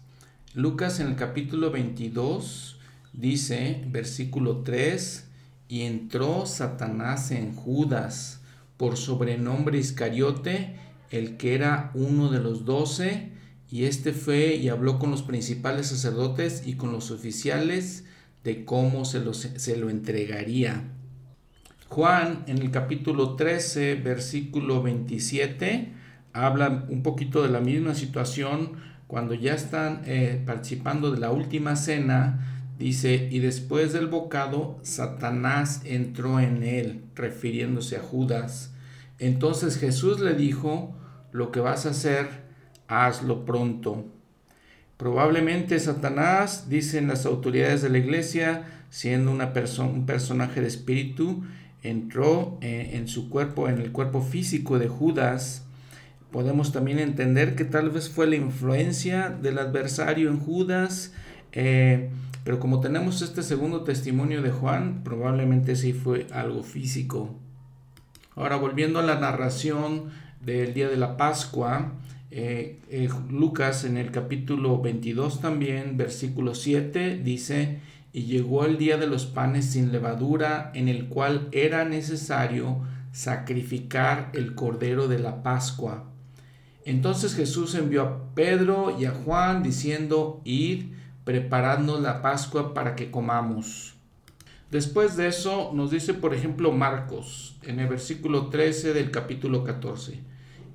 Lucas en el capítulo 22 dice, versículo 3, y entró Satanás en Judas, por sobrenombre Iscariote, el que era uno de los doce, y éste fue y habló con los principales sacerdotes y con los oficiales de cómo se lo, se lo entregaría. Juan en el capítulo 13, versículo 27, habla un poquito de la misma situación cuando ya están eh, participando de la última cena Dice, y después del bocado, Satanás entró en él, refiriéndose a Judas. Entonces Jesús le dijo, lo que vas a hacer, hazlo pronto. Probablemente Satanás, dicen las autoridades de la iglesia, siendo una persona, un personaje de espíritu, entró eh, en su cuerpo, en el cuerpo físico de Judas. Podemos también entender que tal vez fue la influencia del adversario en Judas. Eh, Pero como tenemos este segundo testimonio de Juan, probablemente sí fue algo físico. Ahora, volviendo a la narración del día de la Pascua, eh, Lucas en el capítulo 22 también, versículo 7, dice, y llegó el día de los panes sin levadura, en el cual era necesario sacrificar el cordero de la Pascua. Entonces Jesús envió a Pedro y a Juan diciendo, id, preparando la Pascua para que comamos. Después de eso nos dice, por ejemplo, Marcos, en el versículo 13 del capítulo 14,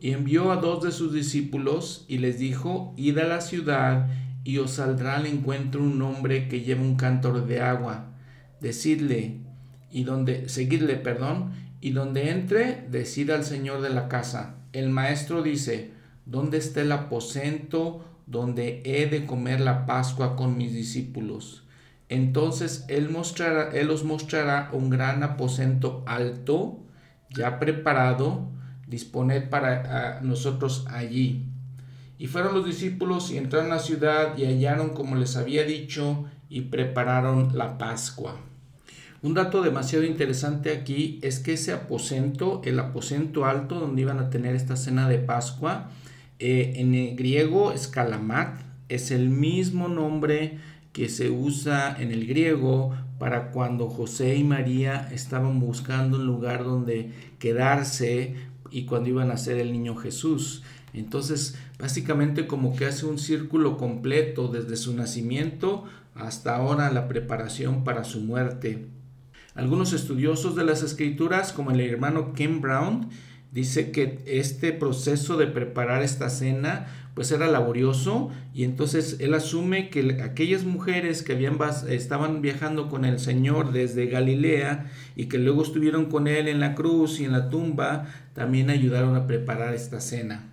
y envió a dos de sus discípulos y les dijo, id a la ciudad y os saldrá al encuentro un hombre que lleva un cántaro de agua. Decidle, y donde, seguidle, perdón, y donde entre, decid al señor de la casa. El maestro dice, ¿dónde está el aposento donde he de comer la Pascua con mis discípulos. Entonces él, mostrará, él os mostrará un gran aposento alto, ya preparado, disponed para nosotros allí. Y fueron los discípulos y entraron a la ciudad y hallaron como les había dicho y prepararon la Pascua. Un dato demasiado interesante aquí es que ese aposento, el aposento alto donde iban a tener esta cena de Pascua, eh, en el griego escalamat es el mismo nombre que se usa en el griego para cuando José y María estaban buscando un lugar donde quedarse y cuando iban a ser el niño Jesús. Entonces, básicamente como que hace un círculo completo desde su nacimiento hasta ahora la preparación para su muerte. Algunos estudiosos de las escrituras, como el hermano Ken Brown, dice que este proceso de preparar esta cena pues era laborioso y entonces él asume que aquellas mujeres que habían, estaban viajando con el Señor desde Galilea y que luego estuvieron con él en la cruz y en la tumba, también ayudaron a preparar esta cena.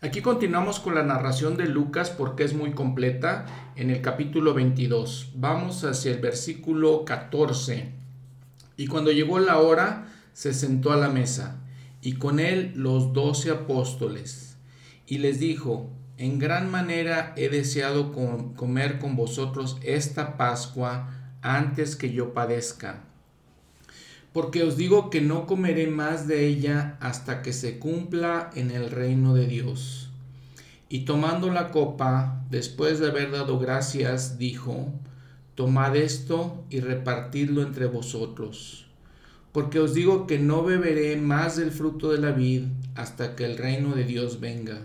Aquí continuamos con la narración de Lucas porque es muy completa en el capítulo 22. Vamos hacia el versículo 14. Y cuando llegó la hora, se sentó a la mesa y con él los doce apóstoles. Y les dijo, en gran manera he deseado comer con vosotros esta Pascua antes que yo padezca. Porque os digo que no comeré más de ella hasta que se cumpla en el reino de Dios. Y tomando la copa, después de haber dado gracias, dijo, Tomad esto y repartidlo entre vosotros porque os digo que no beberé más del fruto de la vid hasta que el reino de Dios venga.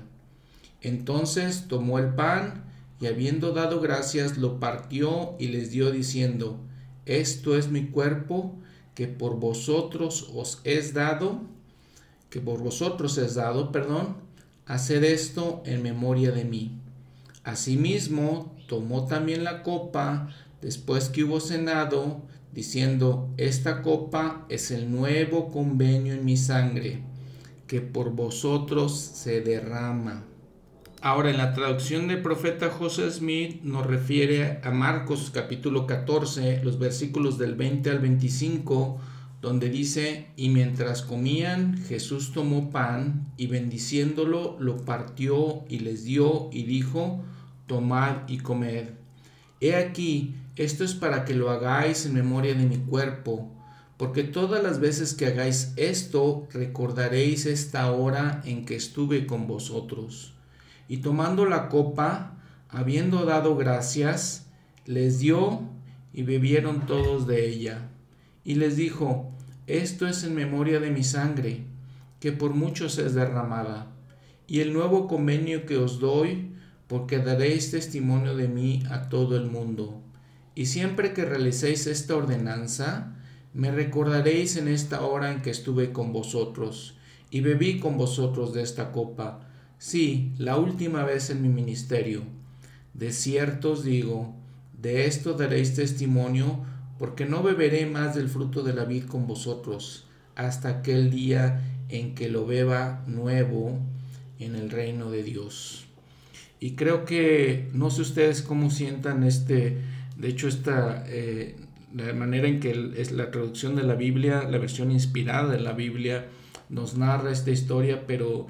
Entonces tomó el pan y habiendo dado gracias lo partió y les dio diciendo, esto es mi cuerpo que por vosotros os es dado, que por vosotros es dado, perdón, haced esto en memoria de mí. Asimismo, tomó también la copa después que hubo cenado, diciendo, esta copa es el nuevo convenio en mi sangre, que por vosotros se derrama. Ahora, en la traducción del profeta José Smith nos refiere a Marcos capítulo 14, los versículos del 20 al 25, donde dice, y mientras comían, Jesús tomó pan y bendiciéndolo, lo partió y les dio y dijo, tomad y comed. He aquí, esto es para que lo hagáis en memoria de mi cuerpo, porque todas las veces que hagáis esto, recordaréis esta hora en que estuve con vosotros. Y tomando la copa, habiendo dado gracias, les dio y bebieron todos de ella. Y les dijo, esto es en memoria de mi sangre, que por muchos es derramada. Y el nuevo convenio que os doy, porque daréis testimonio de mí a todo el mundo. Y siempre que realicéis esta ordenanza, me recordaréis en esta hora en que estuve con vosotros y bebí con vosotros de esta copa, sí, la última vez en mi ministerio. De cierto os digo, de esto daréis testimonio, porque no beberé más del fruto de la vid con vosotros, hasta aquel día en que lo beba nuevo en el reino de Dios. Y creo que no sé ustedes cómo sientan este de hecho, esta, eh, la manera en que es la traducción de la Biblia, la versión inspirada de la Biblia, nos narra esta historia, pero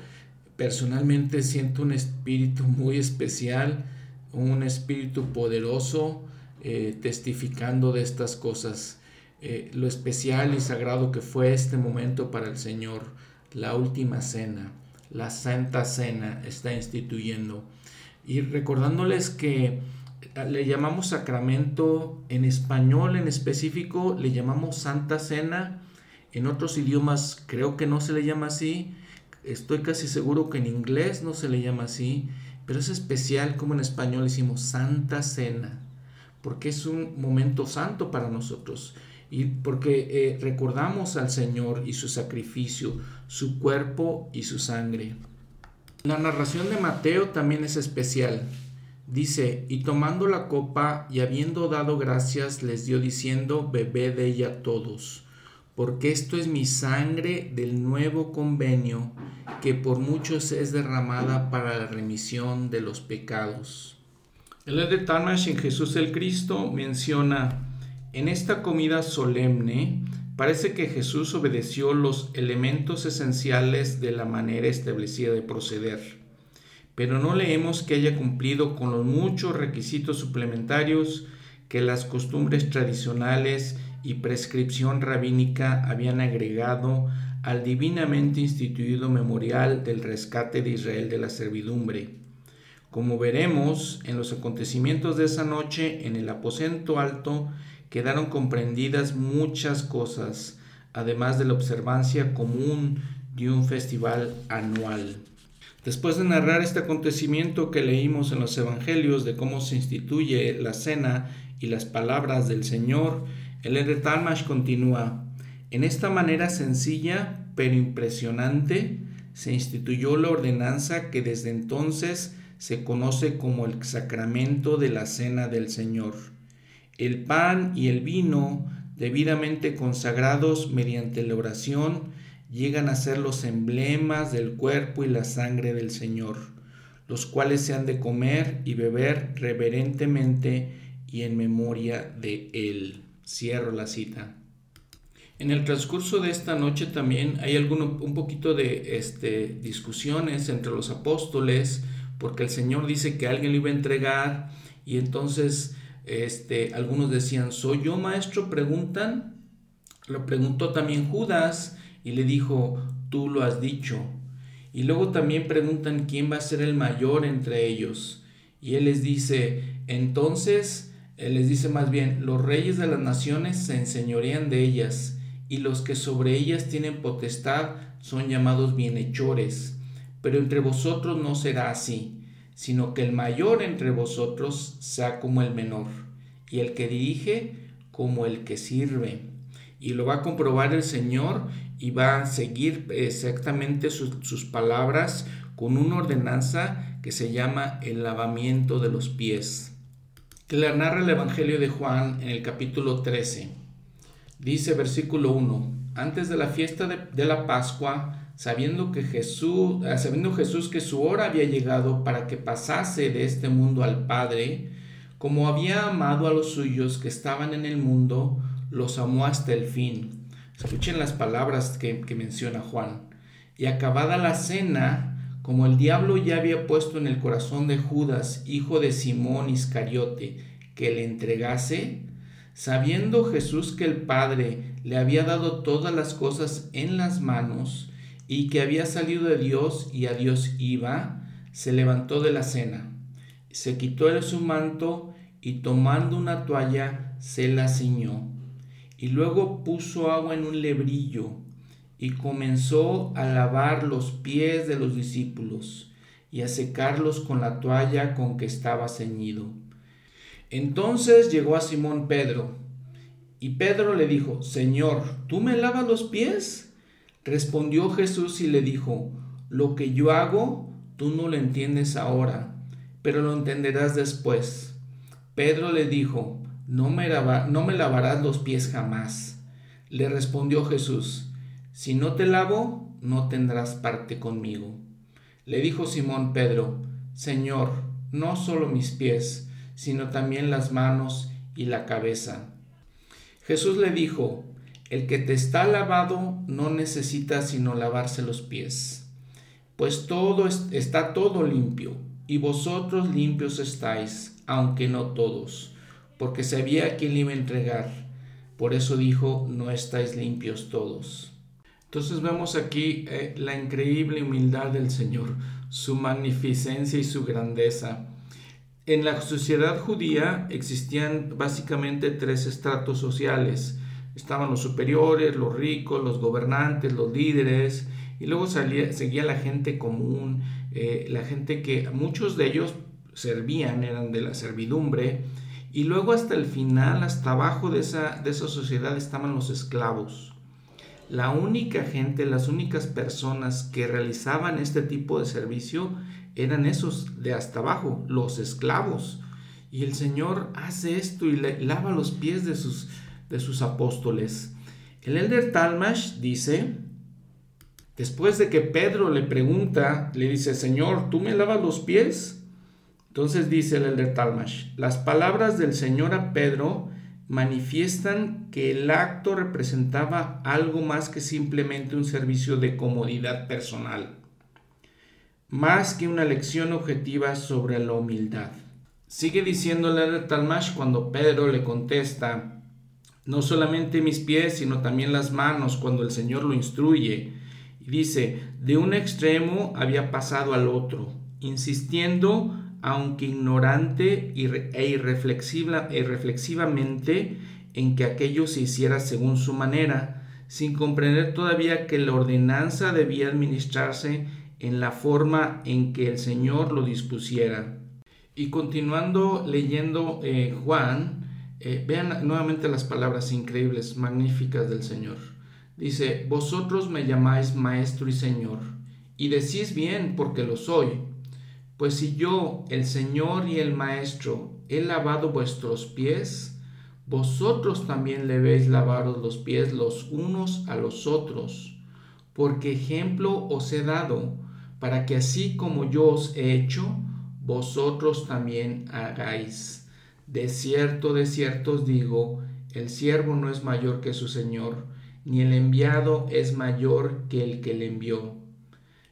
personalmente siento un espíritu muy especial, un espíritu poderoso eh, testificando de estas cosas, eh, lo especial y sagrado que fue este momento para el Señor, la última cena, la Santa Cena está instituyendo. Y recordándoles que le llamamos sacramento en español en específico, le llamamos Santa Cena, en otros idiomas creo que no se le llama así, estoy casi seguro que en inglés no se le llama así, pero es especial como en español decimos Santa Cena, porque es un momento santo para nosotros y porque eh, recordamos al Señor y su sacrificio, su cuerpo y su sangre. La narración de Mateo también es especial. Dice, y tomando la copa y habiendo dado gracias, les dio diciendo, bebed de ella todos, porque esto es mi sangre del nuevo convenio, que por muchos es derramada para la remisión de los pecados. El de Talmash en Jesús el Cristo menciona, en esta comida solemne, parece que Jesús obedeció los elementos esenciales de la manera establecida de proceder pero no leemos que haya cumplido con los muchos requisitos suplementarios que las costumbres tradicionales y prescripción rabínica habían agregado al divinamente instituido memorial del rescate de Israel de la servidumbre. Como veremos, en los acontecimientos de esa noche en el aposento alto quedaron comprendidas muchas cosas, además de la observancia común de un festival anual. Después de narrar este acontecimiento que leímos en los Evangelios de cómo se instituye la cena y las palabras del Señor, el Eder Talmash continúa, en esta manera sencilla pero impresionante se instituyó la ordenanza que desde entonces se conoce como el sacramento de la cena del Señor. El pan y el vino, debidamente consagrados mediante la oración, llegan a ser los emblemas del cuerpo y la sangre del Señor, los cuales se han de comer y beber reverentemente y en memoria de Él. Cierro la cita. En el transcurso de esta noche también hay alguno, un poquito de este, discusiones entre los apóstoles, porque el Señor dice que alguien lo iba a entregar y entonces este, algunos decían, ¿soy yo maestro? Preguntan. Lo preguntó también Judas y le dijo, tú lo has dicho. Y luego también preguntan quién va a ser el mayor entre ellos. Y él les dice, entonces, él les dice más bien, los reyes de las naciones se enseñorean de ellas, y los que sobre ellas tienen potestad son llamados bienhechores. Pero entre vosotros no será así, sino que el mayor entre vosotros sea como el menor, y el que dirige como el que sirve. Y lo va a comprobar el Señor y va a seguir exactamente sus, palabras con una ordenanza que se llama el lavamiento de los pies, que le narra el Evangelio de Juan en el capítulo 13. Dice versículo 1, antes de la fiesta de, la Pascua, sabiendo que Jesús, eh, sabiendo Jesús que su hora había llegado para que pasase de este mundo al Padre, como había amado a los suyos que estaban en el mundo, los amó hasta el fin. Escuchen las palabras que, menciona Juan. Y acabada la cena, como el diablo ya había puesto en el corazón de Judas, hijo de Simón Iscariote, que le entregase, sabiendo Jesús que el Padre le había dado todas las cosas en las manos y que había salido de Dios y a Dios iba, se levantó de la cena, se quitó de su manto y tomando una toalla se la ciñó y luego puso agua en un lebrillo y comenzó a lavar los pies de los discípulos y a secarlos con la toalla con que estaba ceñido. Entonces llegó a Simón Pedro, y Pedro le dijo, Señor, ¿tú me lavas los pies? Respondió Jesús y le dijo, Lo que yo hago, tú no lo entiendes ahora, pero lo entenderás después. Pedro le dijo, no me, lavarás los pies jamás. Le respondió Jesús, si no te lavo, no tendrás parte conmigo. Le dijo Simón Pedro, Señor, no solo mis pies, sino también las manos y la cabeza. Jesús le dijo, el que te está lavado no necesita sino lavarse los pies, pues todo está todo limpio, y vosotros limpios estáis, aunque no todos porque sabía quién le iba a entregar. Por eso dijo, no estáis limpios todos. Entonces vemos aquí eh, la increíble humildad del Señor, su magnificencia y su grandeza. En la sociedad judía existían básicamente tres estratos sociales. Estaban los superiores, los ricos, los gobernantes, los líderes, y luego seguía la gente común, eh, la gente que muchos de ellos servían, eran de la servidumbre, y luego hasta el final, hasta abajo de esa, de esa sociedad estaban los esclavos. La única gente, las únicas personas que realizaban este tipo de servicio eran esos de hasta abajo, los esclavos. Y el Señor hace esto y le lava los pies de sus, de sus apóstoles. El elder Talmash dice, después de que Pedro le pregunta, le dice, Señor, ¿tú me lavas los pies? Entonces dice el elder Talmash, las palabras del Señor a Pedro manifiestan que el acto representaba algo más que simplemente un servicio de comodidad personal, más que una lección objetiva sobre la humildad. Sigue diciéndole al Talmash cuando Pedro le contesta, no solamente mis pies, sino también las manos cuando el Señor lo instruye. Y dice, de un extremo había pasado al otro, insistiendo aunque ignorante e irreflexivamente en que aquello se hiciera según su manera, sin comprender todavía que la ordenanza debía administrarse en la forma en que el Señor lo dispusiera. Y continuando leyendo eh, Juan, eh, vean nuevamente las palabras increíbles, magníficas del Señor. Dice, vosotros me llamáis maestro y Señor, y decís bien porque lo soy pues si yo, el Señor y el Maestro, he lavado vuestros pies, vosotros también le veis lavaros los pies los unos a los otros, porque ejemplo os he dado, para que así como yo os he hecho, vosotros también hagáis. De cierto, de cierto os digo, el siervo no es mayor que su Señor, ni el enviado es mayor que el que le envió.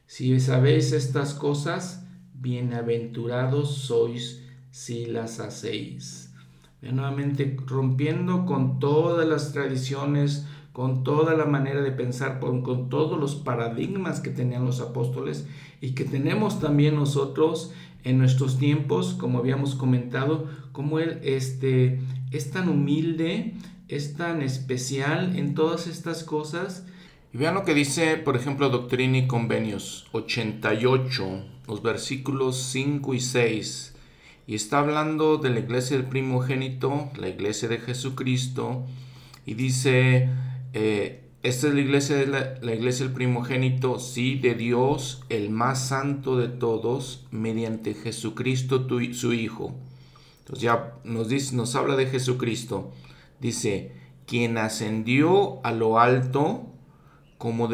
Si sabéis estas cosas, bienaventurados sois si las hacéis. nuevamente rompiendo con todas las tradiciones, con toda la manera de pensar, con, todos los paradigmas que tenían los apóstoles y que tenemos también nosotros en nuestros tiempos, como habíamos comentado, como Él este, es tan humilde, es tan especial en todas estas cosas. Y vean lo que dice, por ejemplo, Doctrina y Convenios 88 los versículos 5 y 6, y está hablando de la iglesia del primogénito, la iglesia de Jesucristo, y dice, eh, esta es la iglesia, la, iglesia del primogénito, sí, de Dios, el más santo de todos, mediante Jesucristo su Hijo. Entonces ya nos, dice, nos habla de Jesucristo. Dice, quien ascendió a lo alto, como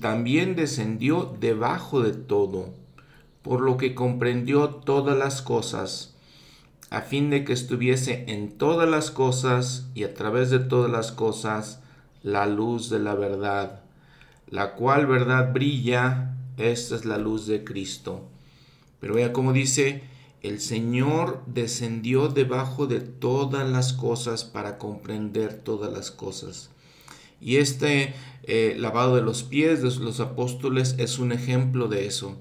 también descendió debajo de todo por lo que comprendió todas las cosas, a fin de que estuviese en todas las cosas y a través de todas las cosas la luz de la verdad, la cual verdad brilla, esta es la luz de Cristo. Pero vea cómo dice, el Señor descendió debajo de todas las cosas para comprender todas las cosas. Y este eh, lavado de los pies de los apóstoles es un ejemplo de eso.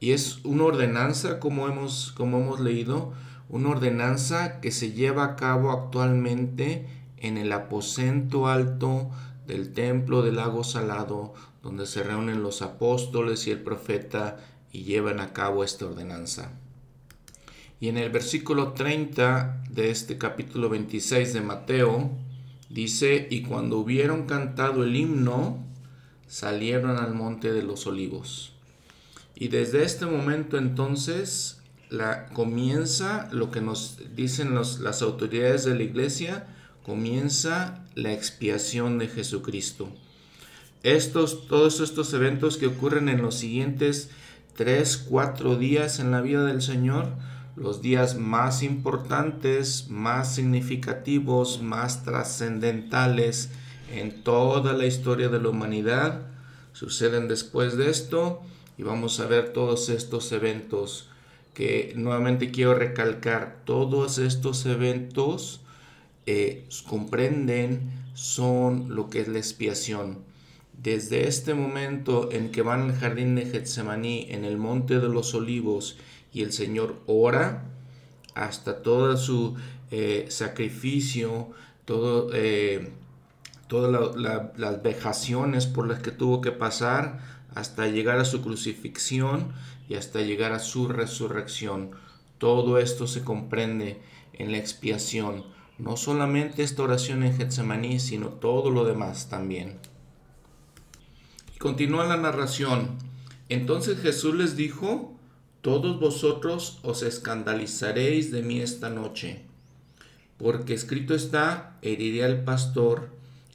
Y es una ordenanza, como hemos, como hemos leído, una ordenanza que se lleva a cabo actualmente en el aposento alto del templo del lago salado, donde se reúnen los apóstoles y el profeta y llevan a cabo esta ordenanza. Y en el versículo 30 de este capítulo 26 de Mateo, dice, y cuando hubieron cantado el himno, salieron al monte de los olivos. Y desde este momento entonces la, comienza lo que nos dicen las autoridades de la iglesia, comienza la expiación de Jesucristo. Estos, todos estos eventos que ocurren en los siguientes tres, cuatro días en la vida del Señor, los días más importantes, más significativos, más trascendentales en toda la historia de la humanidad, suceden después de esto y vamos a ver todos estos eventos que nuevamente quiero recalcar, todos estos eventos eh, comprenden son lo que es la expiación. Desde este momento en que van al jardín de Getsemaní, en el monte de los olivos, y el Señor ora, hasta todo su eh, sacrificio, todo, eh, todas las vejaciones por las que tuvo que pasar, hasta llegar a su crucifixión y hasta llegar a su resurrección. Todo esto se comprende en la expiación. No solamente esta oración en Getsemaní, sino todo lo demás también. Y continúa la narración. Entonces Jesús les dijo, todos vosotros os escandalizaréis de mí esta noche, porque escrito está, heriré al pastor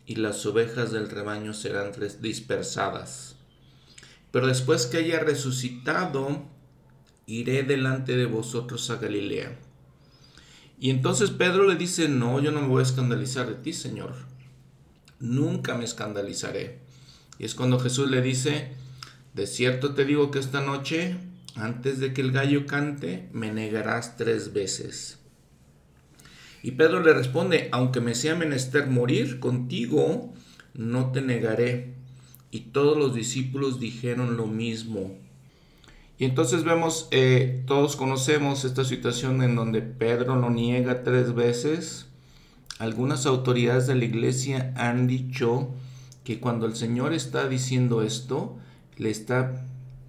y las ovejas del rebaño serán dispersadas. Pero después que haya resucitado, iré delante de vosotros a Galilea. Y entonces Pedro le dice, no, yo no me voy a escandalizar de ti, Señor. Nunca me escandalizaré. Y es cuando Jesús le dice, de cierto te digo que esta noche, antes de que el gallo cante, me negarás tres veces. Y Pedro le responde, aunque me sea menester morir contigo, no te negaré. Y todos los discípulos dijeron lo mismo. Y entonces vemos, eh, todos conocemos esta situación en donde Pedro lo niega tres veces. Algunas autoridades de la iglesia han dicho que cuando el Señor está diciendo esto, le está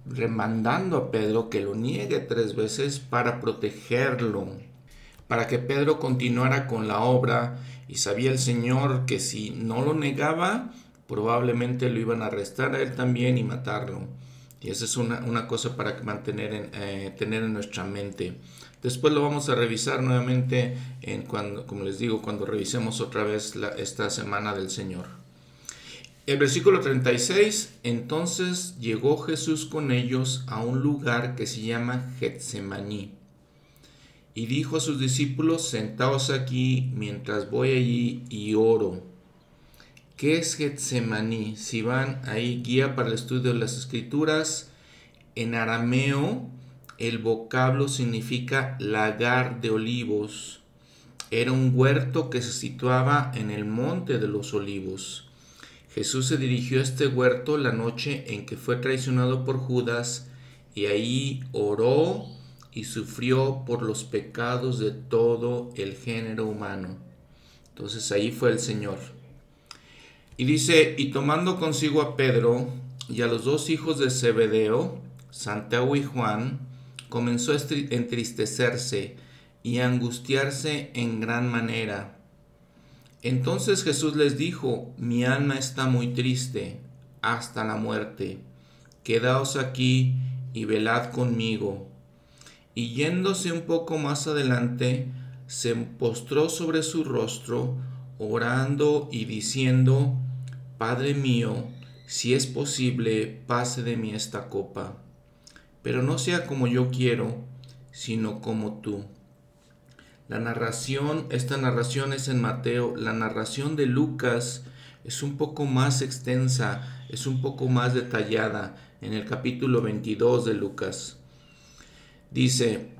remandando a Pedro que lo niegue tres veces para protegerlo, para que Pedro continuara con la obra y sabía el Señor que si no lo negaba, probablemente lo iban a arrestar a él también y matarlo. Y esa es una, cosa para mantener en, eh, tener en nuestra mente. Después lo vamos a revisar nuevamente, en cuando, como les digo, cuando revisemos otra vez esta semana del Señor. El versículo 36, entonces llegó Jesús con ellos a un lugar que se llama Getsemaní. Y dijo a sus discípulos, sentaos aquí mientras voy allí y oro. ¿Qué es Getsemaní? Si van ahí, guía para el estudio de las escrituras, en arameo el vocablo significa lagar de olivos. Era un huerto que se situaba en el monte de los olivos. Jesús se dirigió a este huerto la noche en que fue traicionado por Judas y ahí oró y sufrió por los pecados de todo el género humano. Entonces ahí fue el Señor. Y dice, y tomando consigo a Pedro y a los dos hijos de Zebedeo, Santiago y Juan, comenzó a entristecerse y a angustiarse en gran manera. Entonces Jesús les dijo, mi alma está muy triste hasta la muerte, quedaos aquí y velad conmigo. Y yéndose un poco más adelante, se postró sobre su rostro, orando y diciendo, Padre mío, si es posible, pase de mí esta copa, pero no sea como yo quiero, sino como tú. La narración, esta narración es en Mateo, la narración de Lucas es un poco más extensa, es un poco más detallada en el capítulo 22 de Lucas. Dice,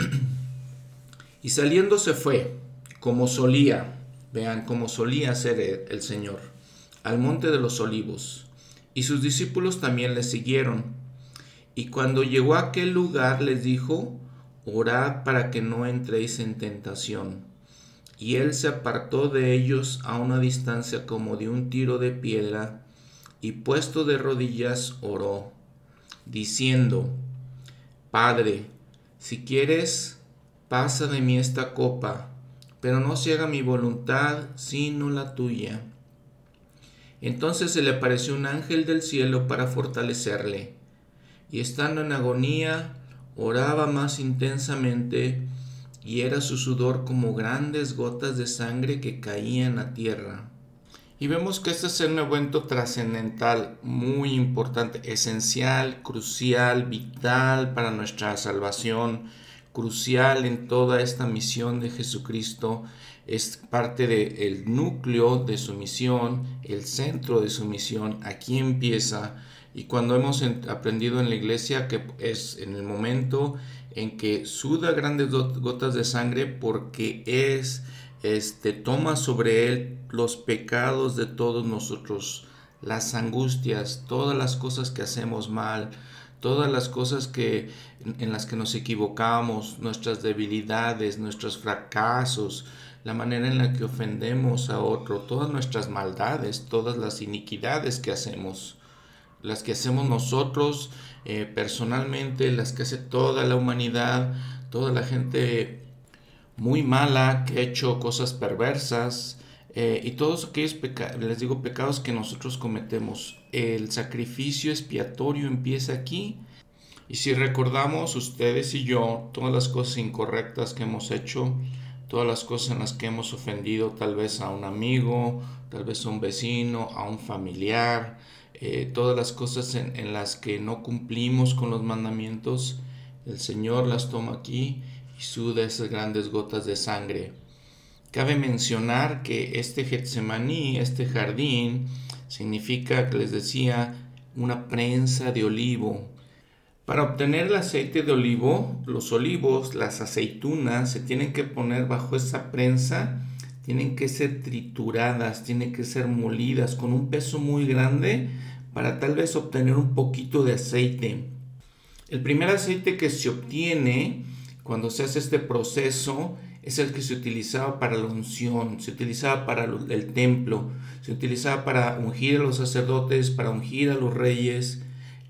y saliendo se fue, como solía, vean, como solía hacer el Señor al monte de los olivos, y sus discípulos también le siguieron. Y cuando llegó a aquel lugar les dijo, orad para que no entréis en tentación. Y él se apartó de ellos a una distancia como de un tiro de piedra, y puesto de rodillas oró, diciendo, Padre, si quieres, pasa de mí esta copa, pero no se haga mi voluntad sino la tuya. Entonces se le apareció un ángel del cielo para fortalecerle, y estando en agonía, oraba más intensamente, y era su sudor como grandes gotas de sangre que caían a tierra. Y vemos que este es un evento trascendental, muy importante, esencial, crucial, vital para nuestra salvación, crucial en toda esta misión de Jesucristo es parte del núcleo de su misión, el centro de su misión, aquí empieza. Y cuando hemos aprendido en la iglesia que es en el momento en que suda grandes gotas de sangre porque es este, toma sobre él los pecados de todos nosotros, las angustias, todas las cosas que hacemos mal, todas las cosas que, en las que nos equivocamos, nuestras debilidades, nuestros fracasos, la manera en la que ofendemos a otro, todas nuestras maldades, todas las iniquidades que hacemos, las que hacemos nosotros eh, personalmente, las que hace toda la humanidad, toda la gente muy mala que ha hecho cosas perversas eh, y todos aquellos les digo pecados que nosotros cometemos. El sacrificio expiatorio empieza aquí. Y si recordamos ustedes y yo todas las cosas incorrectas que hemos hecho, todas las cosas en las que hemos ofendido tal vez a un amigo, tal vez a un vecino, a un familiar, eh, todas las cosas en, en, las que no cumplimos con los mandamientos, el Señor las toma aquí y suda esas grandes gotas de sangre. Cabe mencionar que este Getsemaní, este jardín, significa, que les decía, una prensa de olivo, para obtener el aceite de olivo, los olivos, las aceitunas, se tienen que poner bajo esa prensa, tienen que ser trituradas, tienen que ser molidas con un peso muy grande para tal vez obtener un poquito de aceite. El primer aceite que se obtiene cuando se hace este proceso es el que se utilizaba para la unción, se utilizaba para el templo, se utilizaba para ungir a los sacerdotes, para ungir a los reyes,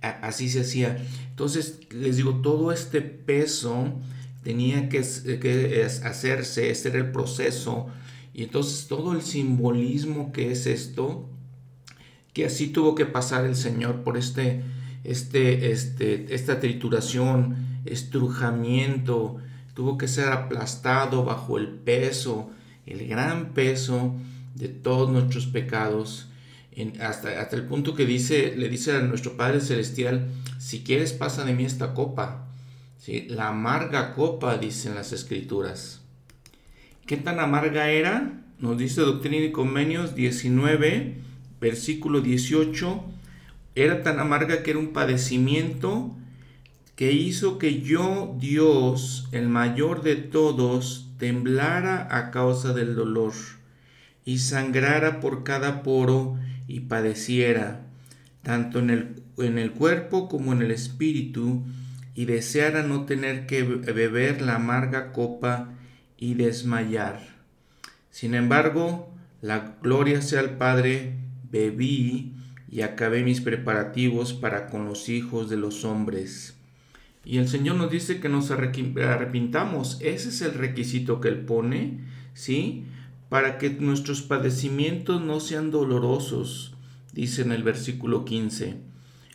así se hacía. Entonces, les digo, todo este peso tenía que, hacerse, este era el proceso. Y entonces todo el simbolismo que es esto, que así tuvo que pasar el Señor por este, este, este, esta trituración, estrujamiento, tuvo que ser aplastado bajo el peso, el gran peso de todos nuestros pecados hasta, hasta el punto que dice, le dice a nuestro Padre Celestial, si quieres pasa de mí esta copa. ¿Sí? La amarga copa, dicen las escrituras. ¿Qué tan amarga era? Nos dice Doctrina y Convenios 19, versículo 18. Era tan amarga que era un padecimiento que hizo que yo, Dios, el mayor de todos, temblara a causa del dolor y sangrara por cada poro y padeciera, tanto en el, en el cuerpo como en el espíritu, y deseara no tener que beber la amarga copa y desmayar. Sin embargo, la gloria sea al Padre, bebí y acabé mis preparativos para con los hijos de los hombres. Y el Señor nos dice que nos arrepintamos. Ese es el requisito que Él pone, ¿sí? Para que nuestros padecimientos no sean dolorosos, dice en el versículo 15.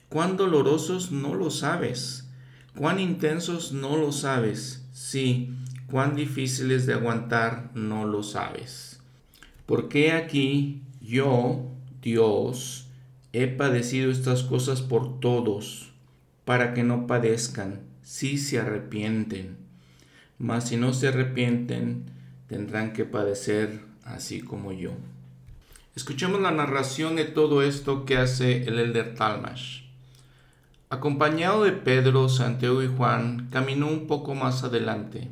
Cuán dolorosos no lo sabes, cuán intensos no lo sabes, sí, cuán difíciles de aguantar no lo sabes. Porque aquí yo, Dios, he padecido estas cosas por todos, para que no padezcan, si se arrepienten. Mas si no se arrepienten, tendrán que padecer así como yo. Escuchemos la narración de todo esto que hace el elder Talmash. Acompañado de Pedro, Santiago y Juan, caminó un poco más adelante,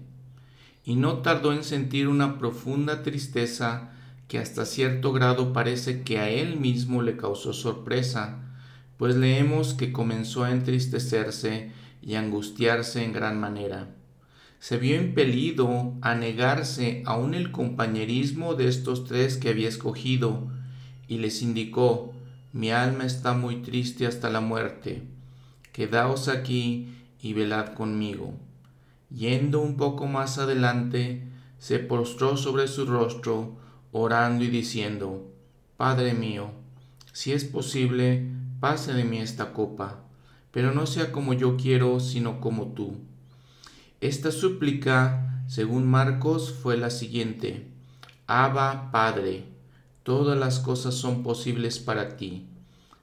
y no tardó en sentir una profunda tristeza que hasta cierto grado parece que a él mismo le causó sorpresa, pues leemos que comenzó a entristecerse y angustiarse en gran manera se vio impelido a negarse aún el compañerismo de estos tres que había escogido, y les indicó, mi alma está muy triste hasta la muerte, quedaos aquí y velad conmigo. Yendo un poco más adelante, se postró sobre su rostro, orando y diciendo, Padre mío, si es posible, pase de mí esta copa, pero no sea como yo quiero, sino como tú. Esta súplica, según Marcos, fue la siguiente. Abba, Padre, todas las cosas son posibles para ti.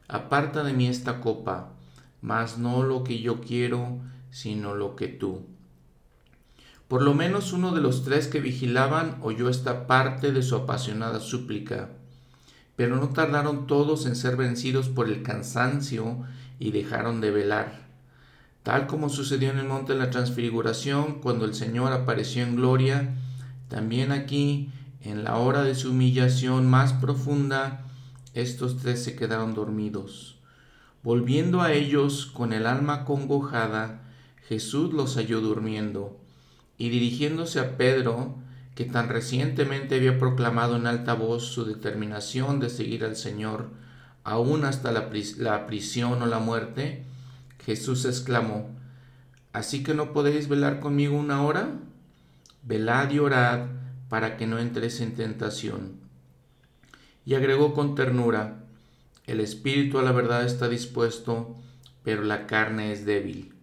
Aparta de mí esta copa, mas no lo que yo quiero, sino lo que tú. Por lo menos uno de los tres que vigilaban oyó esta parte de su apasionada súplica, pero no tardaron todos en ser vencidos por el cansancio y dejaron de velar tal como sucedió en el monte de la transfiguración cuando el Señor apareció en gloria, también aquí En la hora de su humillación más profunda, estos tres se quedaron dormidos. Volviendo a ellos con el alma congojada, Jesús los halló durmiendo, y dirigiéndose a Pedro, que tan recientemente había proclamado en alta voz su determinación de seguir al Señor, aún hasta la, la prisión o la muerte, Jesús exclamó, ¿Así que no podéis velar conmigo una hora? Velad y orad para que no entres en tentación. Y agregó con ternura, el espíritu a la verdad está dispuesto, pero la carne es débil.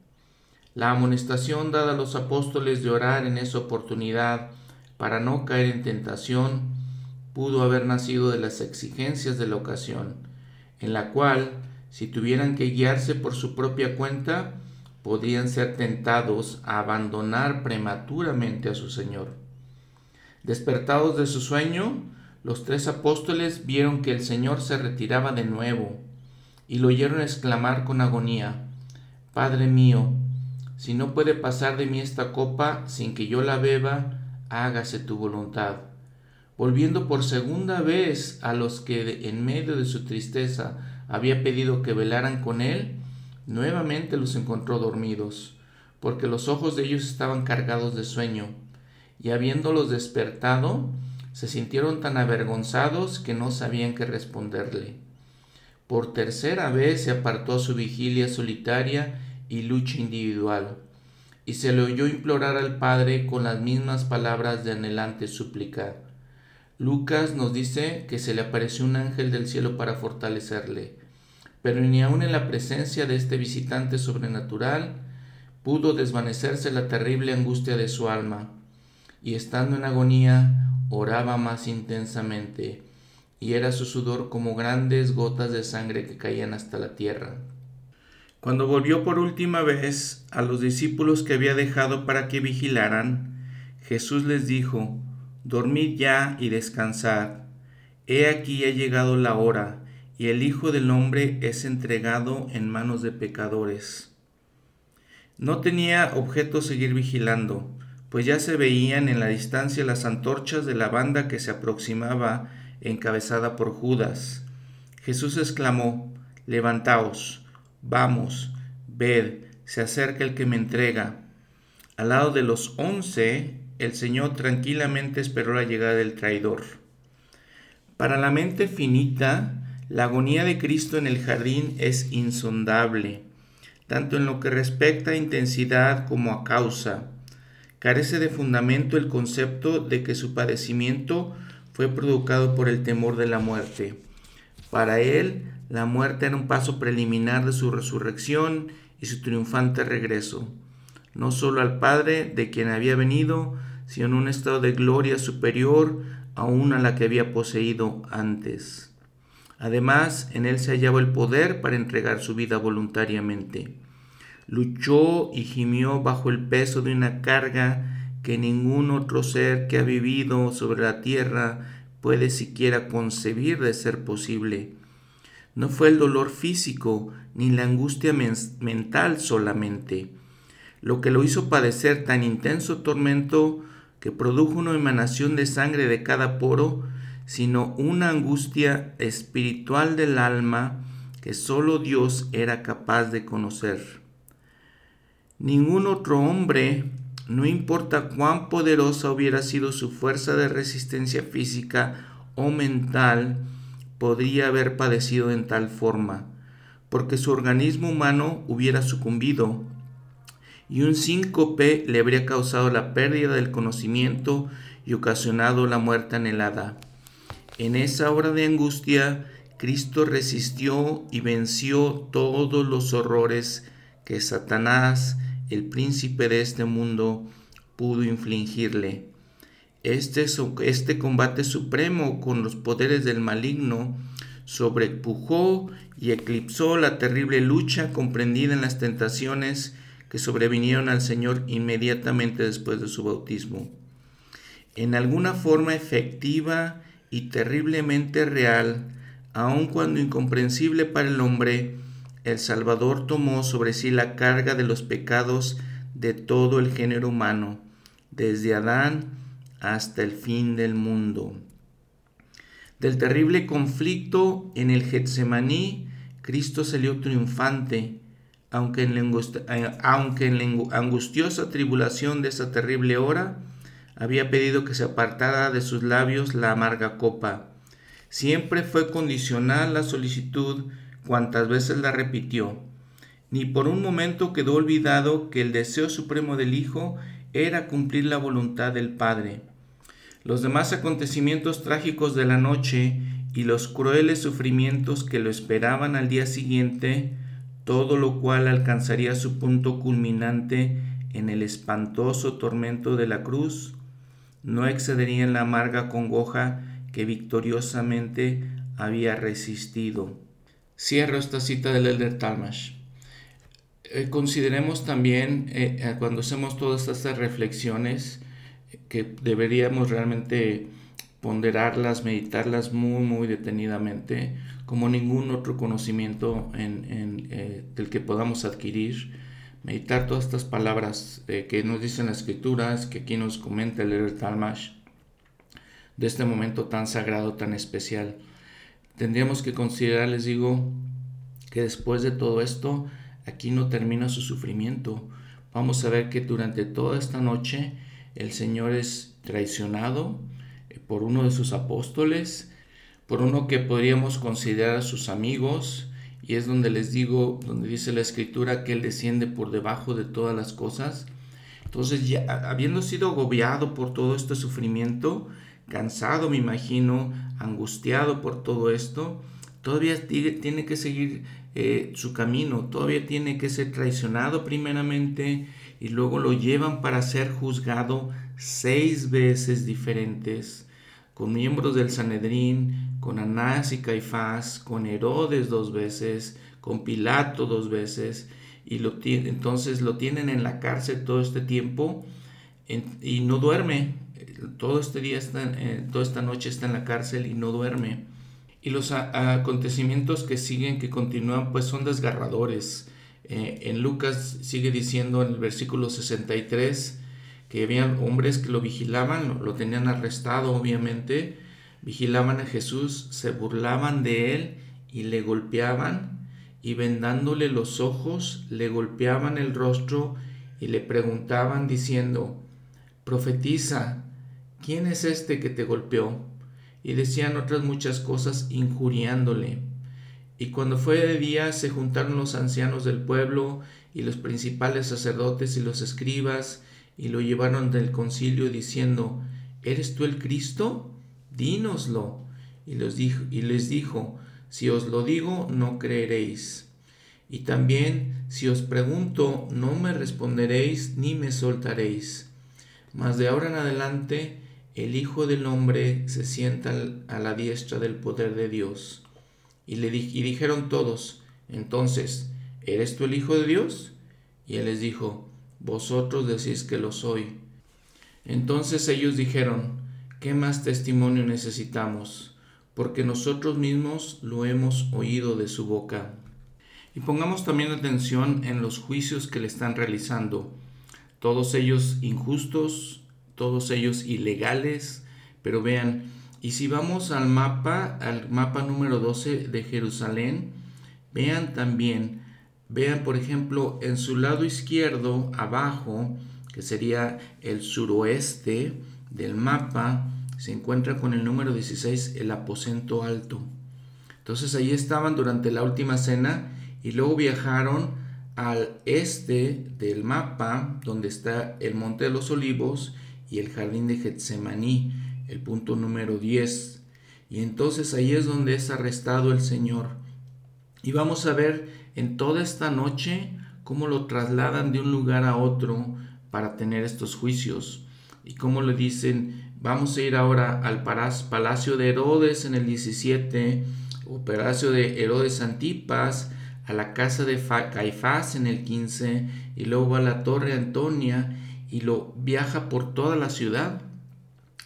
La amonestación dada a los apóstoles de orar en esa oportunidad para no caer en tentación pudo haber nacido de las exigencias de la ocasión, en la cual, si tuvieran que guiarse por su propia cuenta, podían ser tentados a abandonar prematuramente a su Señor. Despertados de su sueño, los tres apóstoles vieron que el Señor se retiraba de nuevo y lo oyeron exclamar con agonía, Padre mío, si no puede pasar de mí esta copa sin que yo la beba, hágase tu voluntad. Volviendo por segunda vez a los que en medio de su tristeza había pedido que velaran con él, nuevamente los encontró dormidos, porque los ojos de ellos estaban cargados de sueño, y habiéndolos despertado, se sintieron tan avergonzados que no sabían qué responderle. Por tercera vez se apartó a su vigilia solitaria y lucha individual, y se le oyó implorar al Padre con las mismas palabras de anhelante súplica. Lucas nos dice que se le apareció un ángel del cielo para fortalecerle pero ni aun en la presencia de este visitante sobrenatural pudo desvanecerse la terrible angustia de su alma, y estando en agonía oraba más intensamente, y era su sudor como grandes gotas de sangre que caían hasta la tierra. Cuando volvió por última vez a los discípulos que había dejado para que vigilaran, Jesús les dijo, Dormid ya y descansad. He aquí ha llegado la hora, y el Hijo del Hombre es entregado en manos de pecadores. No tenía objeto seguir vigilando, pues ya se veían en la distancia las antorchas de la banda que se aproximaba encabezada por Judas. Jesús exclamó, Levantaos, vamos, ved, se acerca el que me entrega. Al lado de los once, el Señor tranquilamente esperó la llegada del traidor. Para la mente finita, la agonía de Cristo en el jardín es insondable, tanto en lo que respecta a intensidad como a causa. Carece de fundamento el concepto de que su padecimiento fue provocado por el temor de la muerte. Para él, la muerte era un paso preliminar de su resurrección y su triunfante regreso, no solo al Padre de quien había venido, sino en un estado de gloria superior aún a la que había poseído antes. Además, en él se hallaba el poder para entregar su vida voluntariamente. Luchó y gimió bajo el peso de una carga que ningún otro ser que ha vivido sobre la tierra puede siquiera concebir de ser posible. No fue el dolor físico ni la angustia mental solamente, lo que lo hizo padecer tan intenso tormento que produjo una emanación de sangre de cada poro sino una angustia espiritual del alma que sólo Dios era capaz de conocer. Ningún otro hombre, no importa cuán poderosa hubiera sido su fuerza de resistencia física o mental, podría haber padecido en tal forma, porque su organismo humano hubiera sucumbido y un síncope le habría causado la pérdida del conocimiento y ocasionado la muerte anhelada. En esa hora de angustia, Cristo resistió y venció todos los horrores que Satanás, el príncipe de este mundo, pudo infligirle. Este, este combate supremo con los poderes del maligno sobrepujó y eclipsó la terrible lucha comprendida en las tentaciones que sobrevinieron al Señor inmediatamente después de su bautismo. En alguna forma efectiva y terriblemente real, aun cuando incomprensible para el hombre, el Salvador tomó sobre sí la carga de los pecados de todo el género humano, desde Adán hasta el fin del mundo. Del terrible conflicto en el Getsemaní, Cristo salió triunfante, aunque en, la, eh, angustiosa tribulación de esa terrible hora, había pedido que se apartara de sus labios la amarga copa. Siempre fue condicional la solicitud cuantas veces la repitió. Ni por un momento quedó olvidado que el deseo supremo del Hijo era cumplir la voluntad del Padre. Los demás acontecimientos trágicos de la noche y los crueles sufrimientos que lo esperaban al día siguiente, todo lo cual alcanzaría su punto culminante en el espantoso tormento de la cruz, no excederían la amarga congoja que victoriosamente había resistido. Cierro esta cita del Elder Talmash. Eh, consideremos también, eh, eh, cuando hacemos todas estas reflexiones, que deberíamos realmente ponderarlas, meditarlas muy, muy detenidamente, como ningún otro conocimiento del que podamos adquirir. Meditar todas estas palabras que nos dicen las escrituras, que aquí nos comenta el Elder Talmash, de este momento tan sagrado, tan especial. Tendríamos que considerar, les digo, que después de todo esto, aquí no termina su sufrimiento. Vamos a ver que durante toda esta noche el Señor es traicionado eh, por uno de sus apóstoles, por uno que podríamos considerar sus amigos, y es donde les digo, donde dice la escritura que Él desciende por debajo de todas las cosas. Entonces, ya habiendo sido agobiado por todo este sufrimiento, cansado me imagino, angustiado por todo esto, todavía tiene que seguir eh, su camino, todavía tiene que ser traicionado primeramente y luego lo llevan para ser juzgado seis veces diferentes, con miembros del Sanedrín, con Anás y Caifás, con Herodes dos veces, con Pilato dos veces, y lo entonces lo tienen en la cárcel todo este tiempo y no duerme. Todo este día, está, eh, toda esta noche está en la cárcel y no duerme y los acontecimientos que siguen, que continúan, pues son desgarradores. Eh, en Lucas sigue diciendo en el versículo 63 que habían hombres que lo vigilaban, lo, tenían arrestado obviamente, vigilaban a Jesús, se burlaban de él y le golpeaban y vendándole los ojos le golpeaban el rostro y le preguntaban diciendo, profetiza, ¿quién es este que te golpeó? y decían otras muchas cosas injuriándole. Y cuando fue de día se juntaron los ancianos del pueblo y los principales sacerdotes y los escribas y lo llevaron del concilio diciendo, ¿Eres tú el Cristo? Dínoslo. Y, les dijo, y les dijo, si os lo digo, no creeréis. Y también, si os pregunto, no me responderéis ni me soltaréis. Mas de ahora en adelante, el Hijo del Hombre se sienta a la diestra del poder de Dios. Y, le y dijeron todos, entonces, ¿eres tú el Hijo de Dios? Y él les dijo, vosotros decís que lo soy. Entonces ellos dijeron, ¿qué más testimonio necesitamos? Porque nosotros mismos lo hemos oído de su boca. Y pongamos también atención en los juicios que le están realizando, todos ellos injustos, todos ellos ilegales, pero vean, y si vamos al mapa, al mapa número 12 de Jerusalén, vean también, vean por ejemplo en su lado izquierdo abajo, que sería el suroeste del mapa, se encuentra con el número 16 el aposento alto. Entonces ahí estaban durante la última cena y luego viajaron al este del mapa, donde está el Monte de los Olivos, y el jardín de Getsemaní, el punto número 10. Y entonces ahí es donde es arrestado el Señor. Y vamos a ver en toda esta noche cómo lo trasladan de un lugar a otro para tener estos juicios. Y cómo le dicen, vamos a ir ahora al palacio de Herodes en el 17, o palacio de Herodes Antipas, a la casa de Caifás en el 15, y luego a la torre Antonia, y lo viaja por toda la ciudad,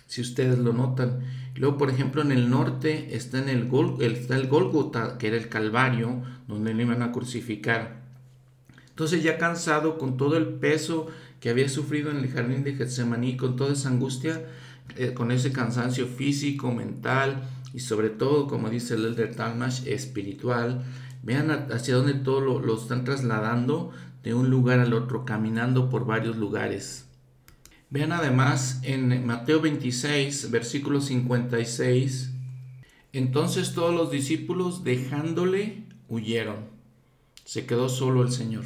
si ustedes lo notan. Luego, por ejemplo, en el norte está, en el, Gol, el Golgota, que era el Calvario, donde le iban a crucificar. Entonces, ya cansado con todo el peso que había sufrido en el jardín de Getsemaní, con toda esa angustia, eh, con ese cansancio físico, mental y sobre todo, como dice el Elder Talmash, espiritual. Vean hacia dónde todo lo, lo están trasladando de un lugar al otro, caminando por varios lugares. Vean además en Mateo 26, versículo 56, entonces todos los discípulos dejándole huyeron. Se quedó solo el Señor.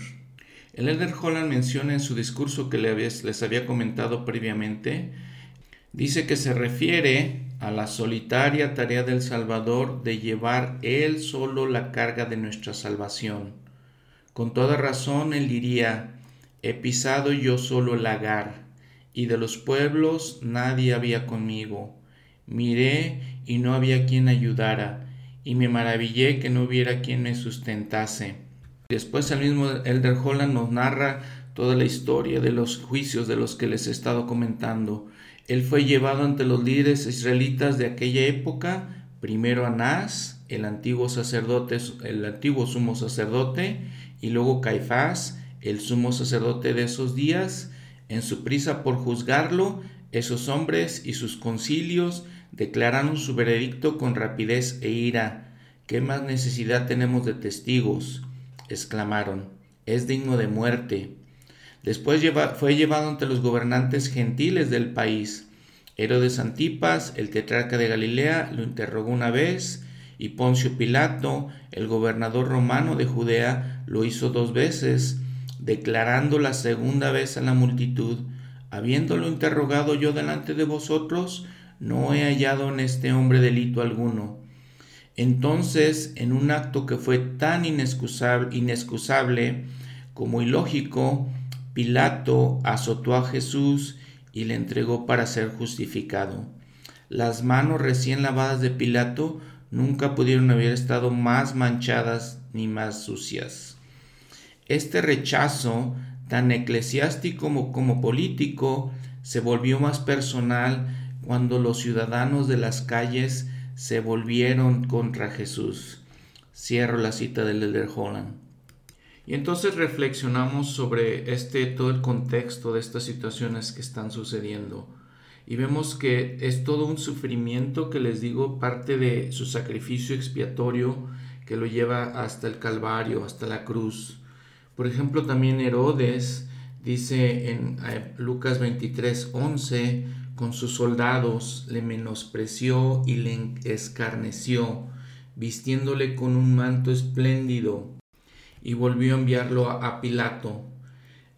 El Elder Holland menciona en su discurso que les había comentado previamente, dice que se refiere a la solitaria tarea del Salvador de llevar Él solo la carga de nuestra salvación. Con toda razón Él diría, he pisado yo solo el lagar, y de los pueblos nadie había conmigo. Miré y no había quien ayudara, y me maravillé que no hubiera quien me sustentase. Después el mismo Elder Holland nos narra toda la historia de los juicios de los que les he estado comentando. Él fue llevado ante los líderes israelitas de aquella época, primero Anás, el antiguo sacerdote, el antiguo sumo sacerdote, y luego Caifás, el sumo sacerdote de esos días, en su prisa por juzgarlo, esos hombres y sus concilios declararon su veredicto con rapidez e ira. ¿Qué más necesidad tenemos de testigos? exclamaron. Es digno de muerte. Después fue llevado ante los gobernantes gentiles del país. Herodes Antipas, el tetrarca de Galilea, lo interrogó una vez, y Poncio Pilato, el gobernador romano de Judea, lo hizo dos veses, declarando la segunda vez a la multitud, habiéndolo interrogado yo delante de vosotros, no he hallado en este hombre delito alguno. Entonces, en un acto que fue tan inexcusable, inexcusable como ilógico, Pilato azotó a Jesús y le entregó para ser justificado. Las manos recién lavadas de Pilato nunca pudieron haber estado más manchadas ni más sucias. Este rechazo, tan eclesiástico como, político, se volvió más personal cuando los ciudadanos de las calles se volvieron contra Jesús. Cierro la cita del Elder Holland. Y entonces reflexionamos sobre este todo el contexto de estas situaciones que están sucediendo. Y vemos que es todo un sufrimiento que les digo parte de su sacrificio expiatorio que lo lleva hasta el Calvario, hasta la cruz. Por ejemplo, también Herodes dice en eh, Lucas 23, 11, con sus soldados le menospreció y le escarneció, vistiéndole con un manto espléndido, y volvió a enviarlo a, Pilato.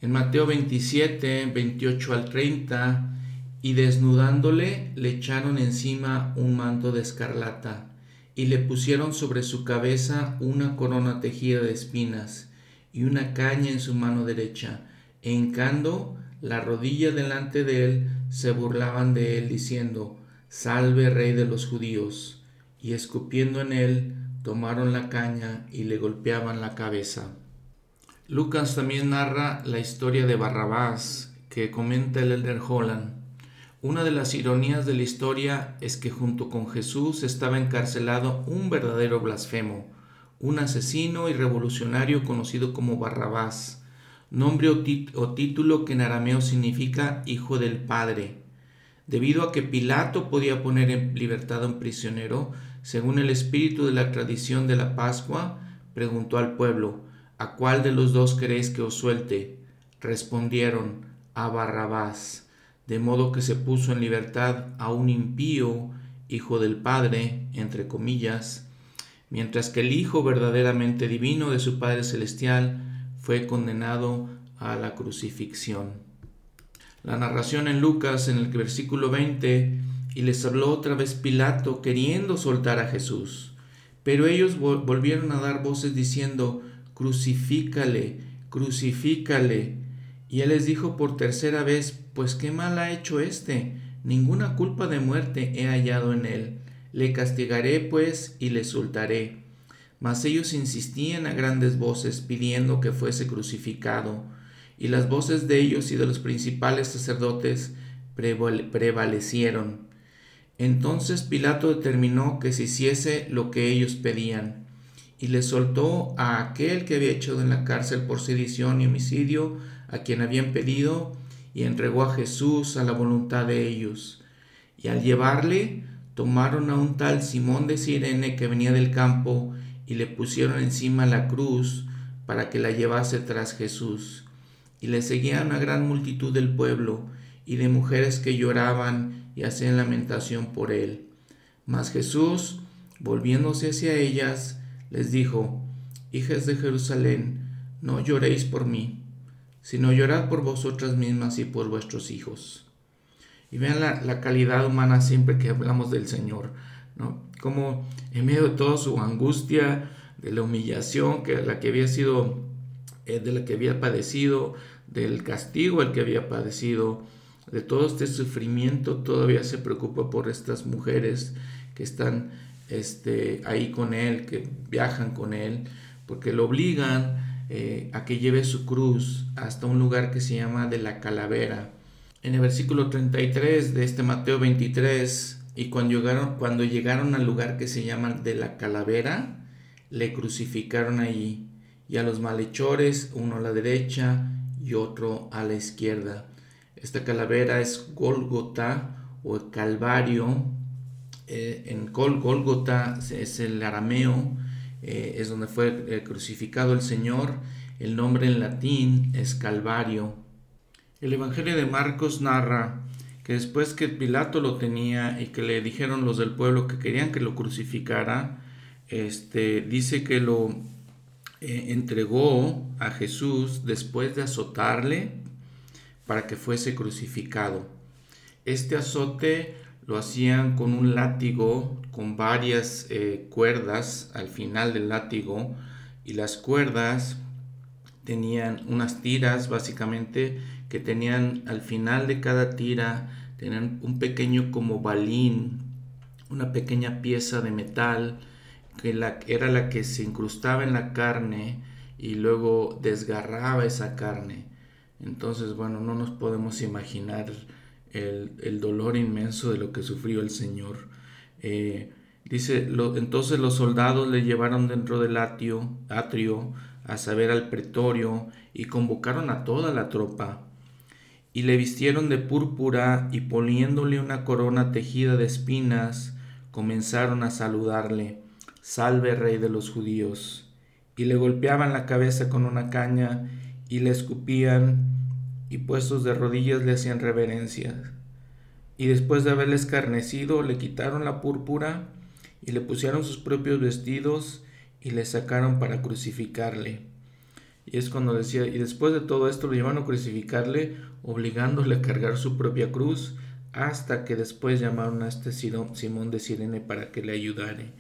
En Mateo 27, 28 al 30, y desnudándole le echaron encima un manto de escarlata, y le pusieron sobre su cabeza una corona tejida de espinas, y una caña en su mano derecha, e hincando la rodilla delante de él, se burlaban de él diciendo, Salve rey de los judíos, y escupiendo en él, tomaron la caña y le golpeaban la cabeza. Lucas también narra la historia de Barrabás, que comenta el Elder Holland. Una de las ironías de la historia es que junto con Jesús estaba encarcelado un verdadero blasfemo, un asesino y revolucionario conocido como Barrabás, nombre o, título que en arameo significa Hijo del Padre. Debido a que Pilato podía poner en libertad a un prisionero, según el espíritu de la tradición de la Pascua, preguntó al pueblo, ¿A cuál de los dos queréis que os suelte? Respondieron, a Barrabás, de modo que se puso en libertad a un impío, hijo del Padre, entre comillas, mientras que el Hijo verdaderamente divino de su Padre Celestial fue condenado a la crucifixión. La narración en Lucas en el versículo 20, y les habló otra vez Pilato queriendo soltar a Jesús. Pero ellos volvieron a dar voces diciendo, crucifícale, crucifícale. Y él les dijo por tercera vez, pues qué mal ha hecho éste, ninguna culpa de muerte he hallado en él. Le castigaré pues y le soltaré. Mas ellos insistían a grandes voces pidiendo que fuese crucificado, y las voces de ellos y de los principales sacerdotes prevalecieron. Entonces Pilato determinó que se hiciese lo que ellos pedían, y le soltó a aquel que había echado en la cárcel por sedición y homicidio, a quien habían pedido, y entregó a Jesús a la voluntad de ellos. Y al llevarle, tomaron a un tal Simón de Sirene que venía del campo y le pusieron encima la cruz para que la llevase tras Jesús. Y le seguía una gran multitud del pueblo y de mujeres que lloraban y hacían lamentación por él. Mas Jesús, volviéndose hacia ellas, les dijo, Hijas de Jerusalén, no lloréis por mí, sino llorad por vosotras mismas y por vuestros hijos. Y vean la, calidad humana siempre que hablamos del Señor, ¿no? Como en medio de toda su angustia, de la humillación que la que había sido, eh, de la que había padecido, del castigo al que había padecido, de todo este sufrimiento, todavía se preocupa por estas mujeres que están este, ahí con él, que viajan con él, porque lo obligan eh, a que lleve su cruz hasta un lugar que se llama de la calavera. En el versículo 33 de este Mateo 23, y cuando llegaron, cuando llegaron al lugar que se llama de la calavera, le crucificaron allí, y a los malhechores, uno a la derecha y otro a la izquierda. Esta calavera es Golgota o Calvario. Eh, en Gol, Golgota es el arameo, eh, es donde fue eh, crucificado el Señor. El nombre en latín es Calvario. El Evangelio de Marcos narra que después que Pilato lo tenía y que le dijeron los del pueblo que querían que lo crucificara, este, dice que lo eh, entregó a Jesús después de azotarle para que fuese crucificado. Este azote lo hacían con un látigo con varias eh, cuerdas al final del látigo y las cuerdas tenían unas tiras básicamente que tenían al final de cada tira tenían un pequeño como balín una pequeña pieza de metal que la, era la que se incrustaba en la carne y luego desgarraba esa carne. Entonces, bueno, no nos podemos imaginar el, dolor inmenso de lo que sufrió el Señor. Eh, dice, entonces los soldados le llevaron dentro del atrio, a saber al pretorio, y convocaron a toda la tropa. Y le vistieron de púrpura y poniéndole una corona tejida de espinas, comenzaron a saludarle Salve rey de los judíos. Y le golpeaban la cabeza con una caña y le escupían y puestos de rodillas le hacían reverencias. Y después de haberle escarnecido, le quitaron la púrpura y le pusieron sus propios vestidos y le sacaron para crucificarle. Y es cuando decía, y después de todo esto lo llevaron a crucificarle, obligándole a cargar su propia cruz, hasta que después llamaron a este Simón de Sirene para que le ayudare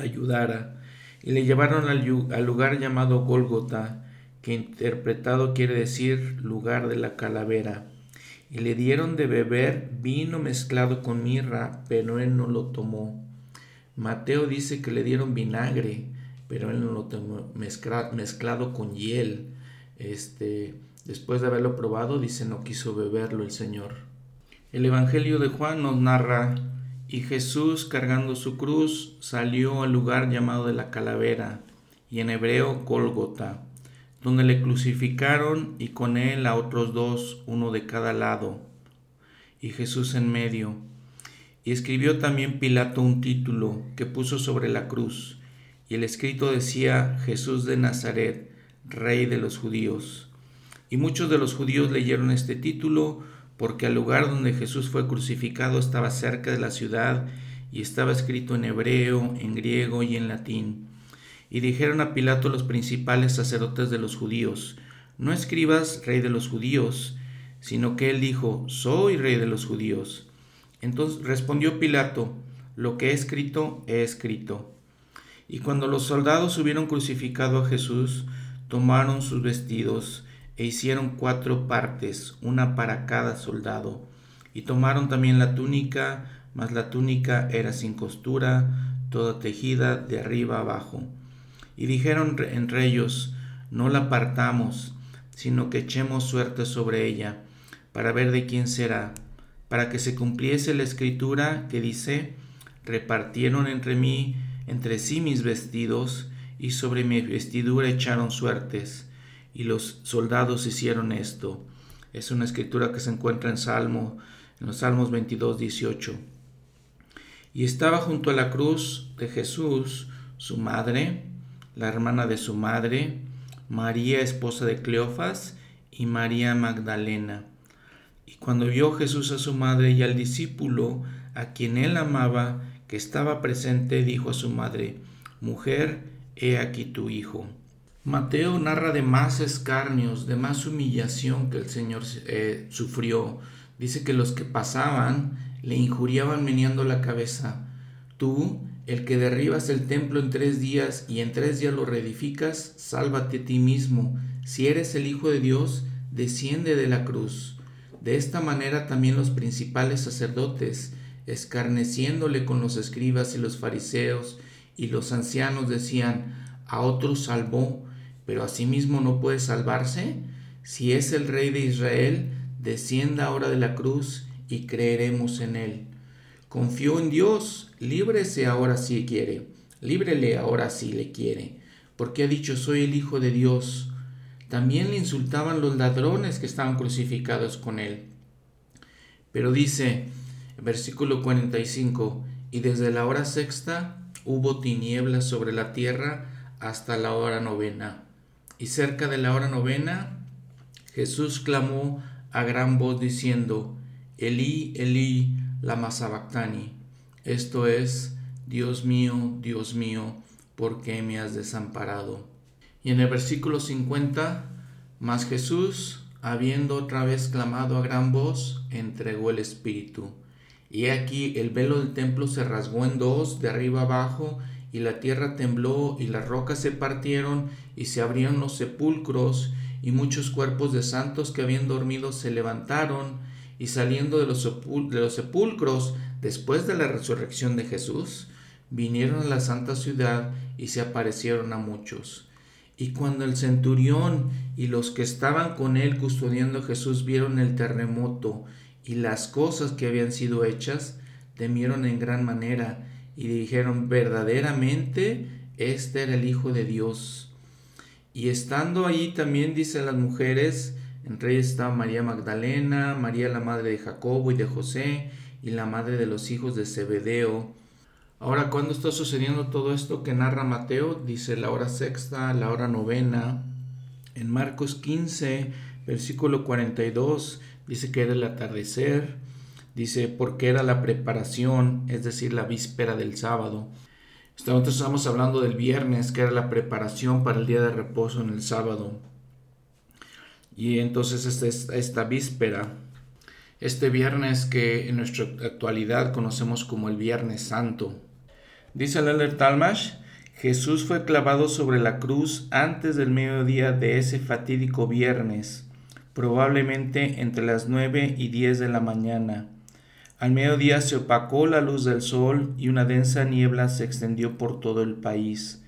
ayudara, y le llevaron al, lugar llamado Gólgota, que interpretado quiere decir lugar de la calavera, y le dieron de beber vino mezclado con mirra, pero él no lo tomó. Mateo dice que le dieron vinagre, pero él no lo tomó mezclado con hiel. Este, después de haberlo probado, dice no quiso beberlo el Señor. El Evangelio de Juan nos narra y Jesús, cargando su cruz, salió al lugar llamado de la calavera, y en hebreo Gólgota, donde le crucificaron y con él a otros dos, uno de cada lado, y Jesús en medio. Y escribió también Pilato un título que puso sobre la cruz, y el escrito decía Jesús de Nazaret, Rey de los judíos. Y muchos de los judíos leyeron este título, porque el lugar donde Jesús fue crucificado estaba cerca de la ciudad y estaba escrito en hebreo, en griego y en latín. Y dijeron a Pilato los principales sacerdotes de los judíos, no escribas rey de los judíos, sino que él dijo, soy rey de los judíos. Entonces respondió Pilato, lo que he escrito, he escrito. Y cuando los soldados hubieron crucificado a Jesús, tomaron sus vestidos, e hicieron cuatro partes, una para cada soldado, y tomaron también la túnica, mas la túnica era sin costura, toda tejida de arriba abajo. Y dijeron entre ellos, no la partamos, sino que echemos suerte sobre ella, para ver de quién será, para que se cumpliese la escritura que dice, repartieron entre mí, entre sí mis vestidos, y sobre mi vestidura echaron suertes y los soldados hicieron esto. Es una escritura que se encuentra en Salmo en los Salmos 22, 18. Y estaba junto a la cruz de Jesús su madre, la hermana de su madre, María, esposa de Cleofas, y María Magdalena. Y cuando vio Jesús a su madre y al discípulo, a quien él amaba, que estaba presente, dijo a su madre, Mujer, he aquí tu hijo. Mateo narra de más escarnios, de más humillación que el Señor eh, sufrió. Dice que los que pasaban le injuriaban meneando la cabeza. Tú, el que derribas el templo en tres días y en tres días lo reedificas, sálvate a ti mismo. Si eres el Hijo de Dios, desciende de la cruz. De esta manera también los principales sacerdotes, escarneciéndole con los escribas y los fariseos y los ancianos, decían, a otros salvó, pero a sí mismo no puede salvarse. Si es el rey de Israel, descienda ahora de la cruz y creeremos en él. Confió en Dios, líbrese ahora si quiere, líbrele ahora si le quiere, porque ha dicho soy el Hijo de Dios. También le insultaban los ladrones que estaban crucificados con él. Pero dice, versículo 45, y desde la hora sexta hubo tinieblas sobre la tierra hasta la hora novena. Y cerca de la hora novena, Jesús clamó a gran voz diciendo, Elí, Elí, lama sabactani. Esto es, Dios mío, Dios mío, ¿por qué me has desamparado? Y en el versículo 50, mas Jesús, habiendo otra vez clamado a gran voz, entregó el Espíritu. Y aquí el velo del templo se rasgó en dos, de arriba abajo, y la tierra tembló, y las rocas se partieron, y se abrieron los sepulcros, y muchos cuerpos de santos que habían dormido se levantaron, y saliendo de los, de los sepulcros después de la resurrección de Jesús, vinieron a la santa ciudad y se aparecieron a muchos. Y cuando el centurión y los que estaban con él custodiando a Jesús vieron el terremoto y las cosas que habían sido hechas, temieron en gran manera y dijeron verdaderamente este era el Hijo de Dios. Y estando allí también dicen las mujeres, entre ellas estaba María Magdalena, María la madre de Jacobo y de José, y la madre de los hijos de Zebedeo. Ahora, ¿cuándo está sucediendo todo esto que narra Mateo? Dice la hora sexta, la hora novena. En Marcos 15, versículo 42, dice que era el atardecer. Dice, porque era la preparación, es decir, la víspera del sábado. Entonces estamos hablando del viernes, que era la preparación para el día de reposo en el sábado. Y entonces esta, esta víspera, este viernes que en nuestra actualidad conocemos como el Viernes Santo. Dice Leller Talmash, Jesús fue clavado sobre la cruz antes del mediodía de ese fatídico viernes, probablemente entre las nueve y diez de la mañana. Al mediodía se opacó la luz del sol y una densa niebla se extendió por todo el país.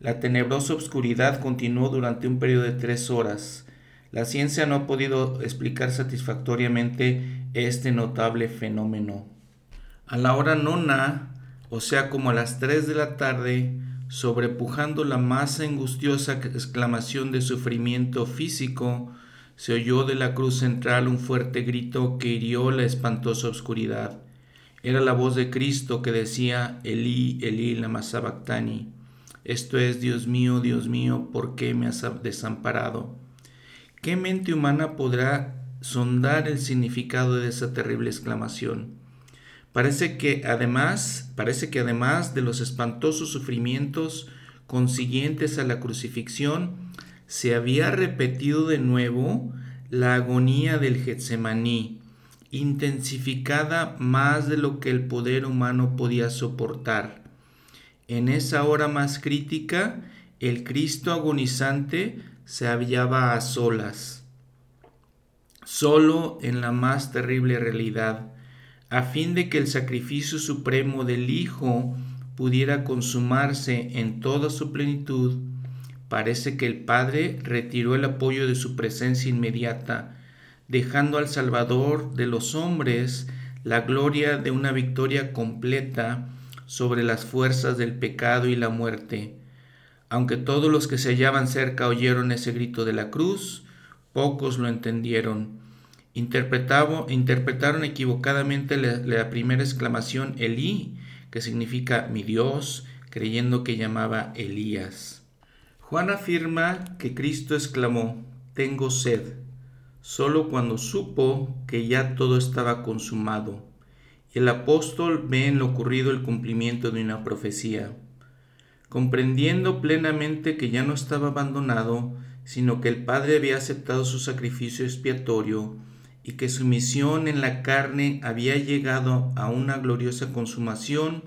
La tenebrosa oscuridad continuó durante un periodo de tres horas. La ciencia no ha podido explicar satisfactoriamente este notable fenómeno. A la hora nona, o sea como a las tres de la tarde, sobrepujando la más angustiosa exclamación de sufrimiento físico, se oyó de la cruz central un fuerte grito que hirió la espantosa oscuridad. Era la voz de Cristo que decía Elí, Elí, lama sabactani. Esto es, Dios mío, Dios mío, ¿por qué me has desamparado? ¿Qué mente humana podrá sondar el significado de esa terrible exclamación? Parece que además, parece que además de los espantosos sufrimientos consiguientes a la crucifixión, se había repetido de nuevo la agonía del Getsemaní, intensificada más de lo que el poder humano podía soportar. En esa hora más crítica, el Cristo agonizante se hallaba a solas, solo en la más terrible realidad, a fin de que el sacrificio supremo del Hijo pudiera consumarse en toda su plenitud, parece que el Padre retiró el apoyo de su presencia inmediata, dejando al Salvador de los hombres la gloria de una victoria completa sobre las fuerzas del pecado y la muerte, aunque todos los que se hallaban cerca oyeron ese grito de la cruz, pocos lo entendieron. interpretaron equivocadamente la, primera exclamación Elí, que significa mi Dios, creyendo que llamaba Elías. Juan afirma que Cristo exclamó, tengo sed, solo cuando supo que ya todo estaba consumado. Y el apóstol ve en lo ocurrido el cumplimiento de una profecía. Comprendiendo plenamente que ya no estaba abandonado, sino que el Padre había aceptado su sacrificio expiatorio y que su misión en la carne había llegado a una gloriosa consumación,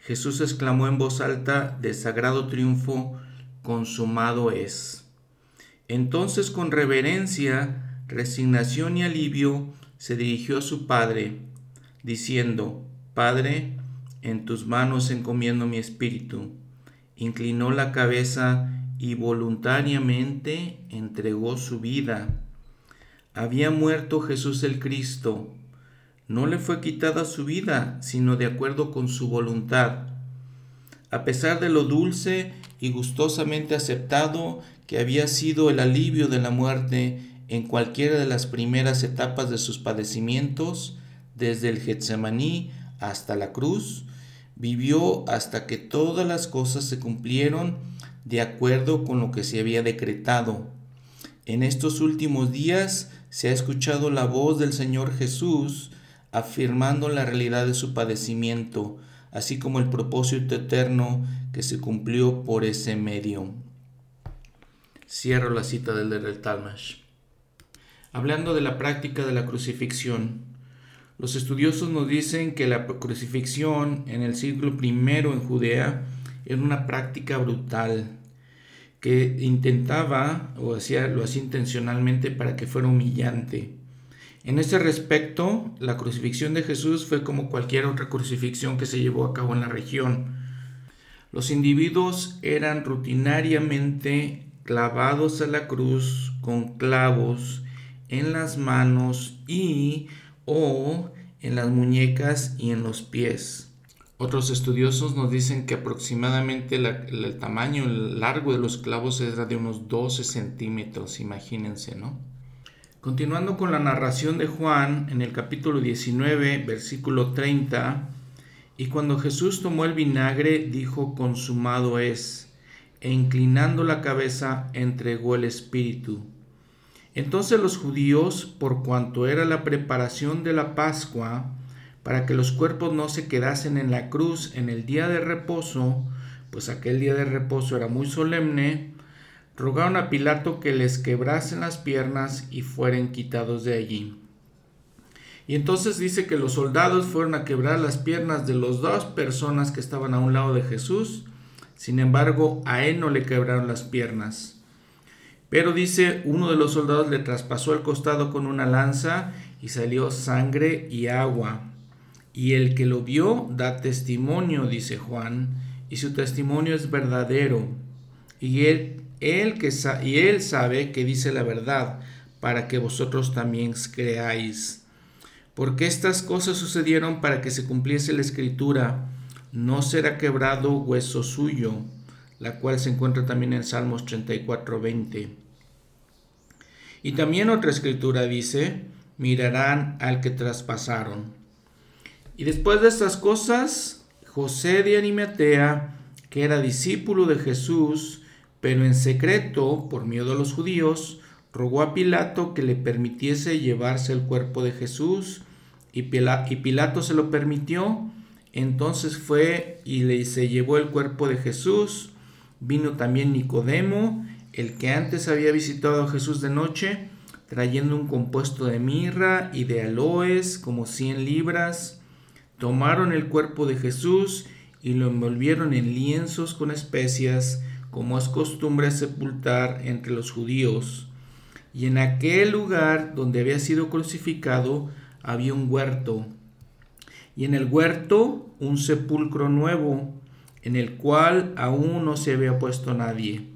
Jesús exclamó en voz alta de sagrado triunfo, consumado es. Entonces con reverencia, resignación y alivio se dirigió a su Padre, diciendo, Padre, en tus manos encomiendo mi espíritu. Inclinó la cabeza y voluntariamente entregó su vida. Había muerto Jesús el Cristo. No le fue quitada su vida, sino de acuerdo con su voluntad. A pesar de lo dulce y gustosamente aceptado que había sido el alivio de la muerte en cualquiera de las primeras etapas de sus padecimientos, desde el Getsemaní hasta la cruz, vivió hasta que todas las cosas se cumplieron de acuerdo con lo que se había decretado. En estos últimos días se ha escuchado la voz del Señor Jesús afirmando la realidad de su padecimiento, así como el propósito eterno que se cumplió por ese medio. Cierro la cita del del Talmash. Hablando de la práctica de la crucifixión, los estudiosos nos dicen que la crucifixión en el siglo I en Judea era una práctica brutal que intentaba o hacía, lo hacía intencionalmente para que fuera humillante. En ese respecto, la crucifixión de Jesús fue como cualquier otra crucifixión que se llevó a cabo en la región. Los individuos eran rutinariamente clavados a la cruz con clavos en las manos y o en las muñecas y en los pies. Otros estudiosos nos dicen que aproximadamente el tamaño, el largo de los clavos era de unos 12 centímetros, imagínense, ¿no? Continuando con la narración de Juan en el capítulo 19, versículo 30, y cuando Jesús tomó el vinagre, dijo, consumado es, e inclinando la cabeza, entregó el espíritu. Entonces los judíos, por cuanto era la preparación de la Pascua, para que los cuerpos no se quedasen en la cruz en el día de reposo, pues aquel día de reposo era muy solemne, rogaron a Pilato que les quebrasen las piernas y fueren quitados de allí. Y entonces dice que los soldados fueron a quebrar las piernas de las dos personas que estaban a un lado de Jesús, sin embargo a él no le quebraron las piernas. Pero dice, uno de los soldados le traspasó el costado con una lanza y salió sangre y agua. Y el que lo vio da testimonio, dice Juan, y su testimonio es verdadero. Y él, él que y él sabe que dice la verdad, para que vosotros también creáis. Porque estas cosas sucedieron para que se cumpliese la escritura, no será quebrado hueso suyo la cual se encuentra también en Salmos 34, 20. Y también otra escritura dice, mirarán al que traspasaron. Y después de estas cosas, José de Animatea, que era discípulo de Jesús, pero en secreto, por miedo a los judíos, rogó a Pilato que le permitiese llevarse el cuerpo de Jesús, y Pilato se lo permitió. Entonces fue y le, se llevó el cuerpo de Jesús, Vino también Nicodemo, el que antes había visitado a Jesús de noche, trayendo un compuesto de mirra y de aloes, como cien libras. Tomaron el cuerpo de Jesús y lo envolvieron en lienzos con especias, como es costumbre sepultar entre los judíos. Y en aquel lugar donde había sido crucificado había un huerto. Y en el huerto un sepulcro nuevo en el cual aún no se había puesto nadie.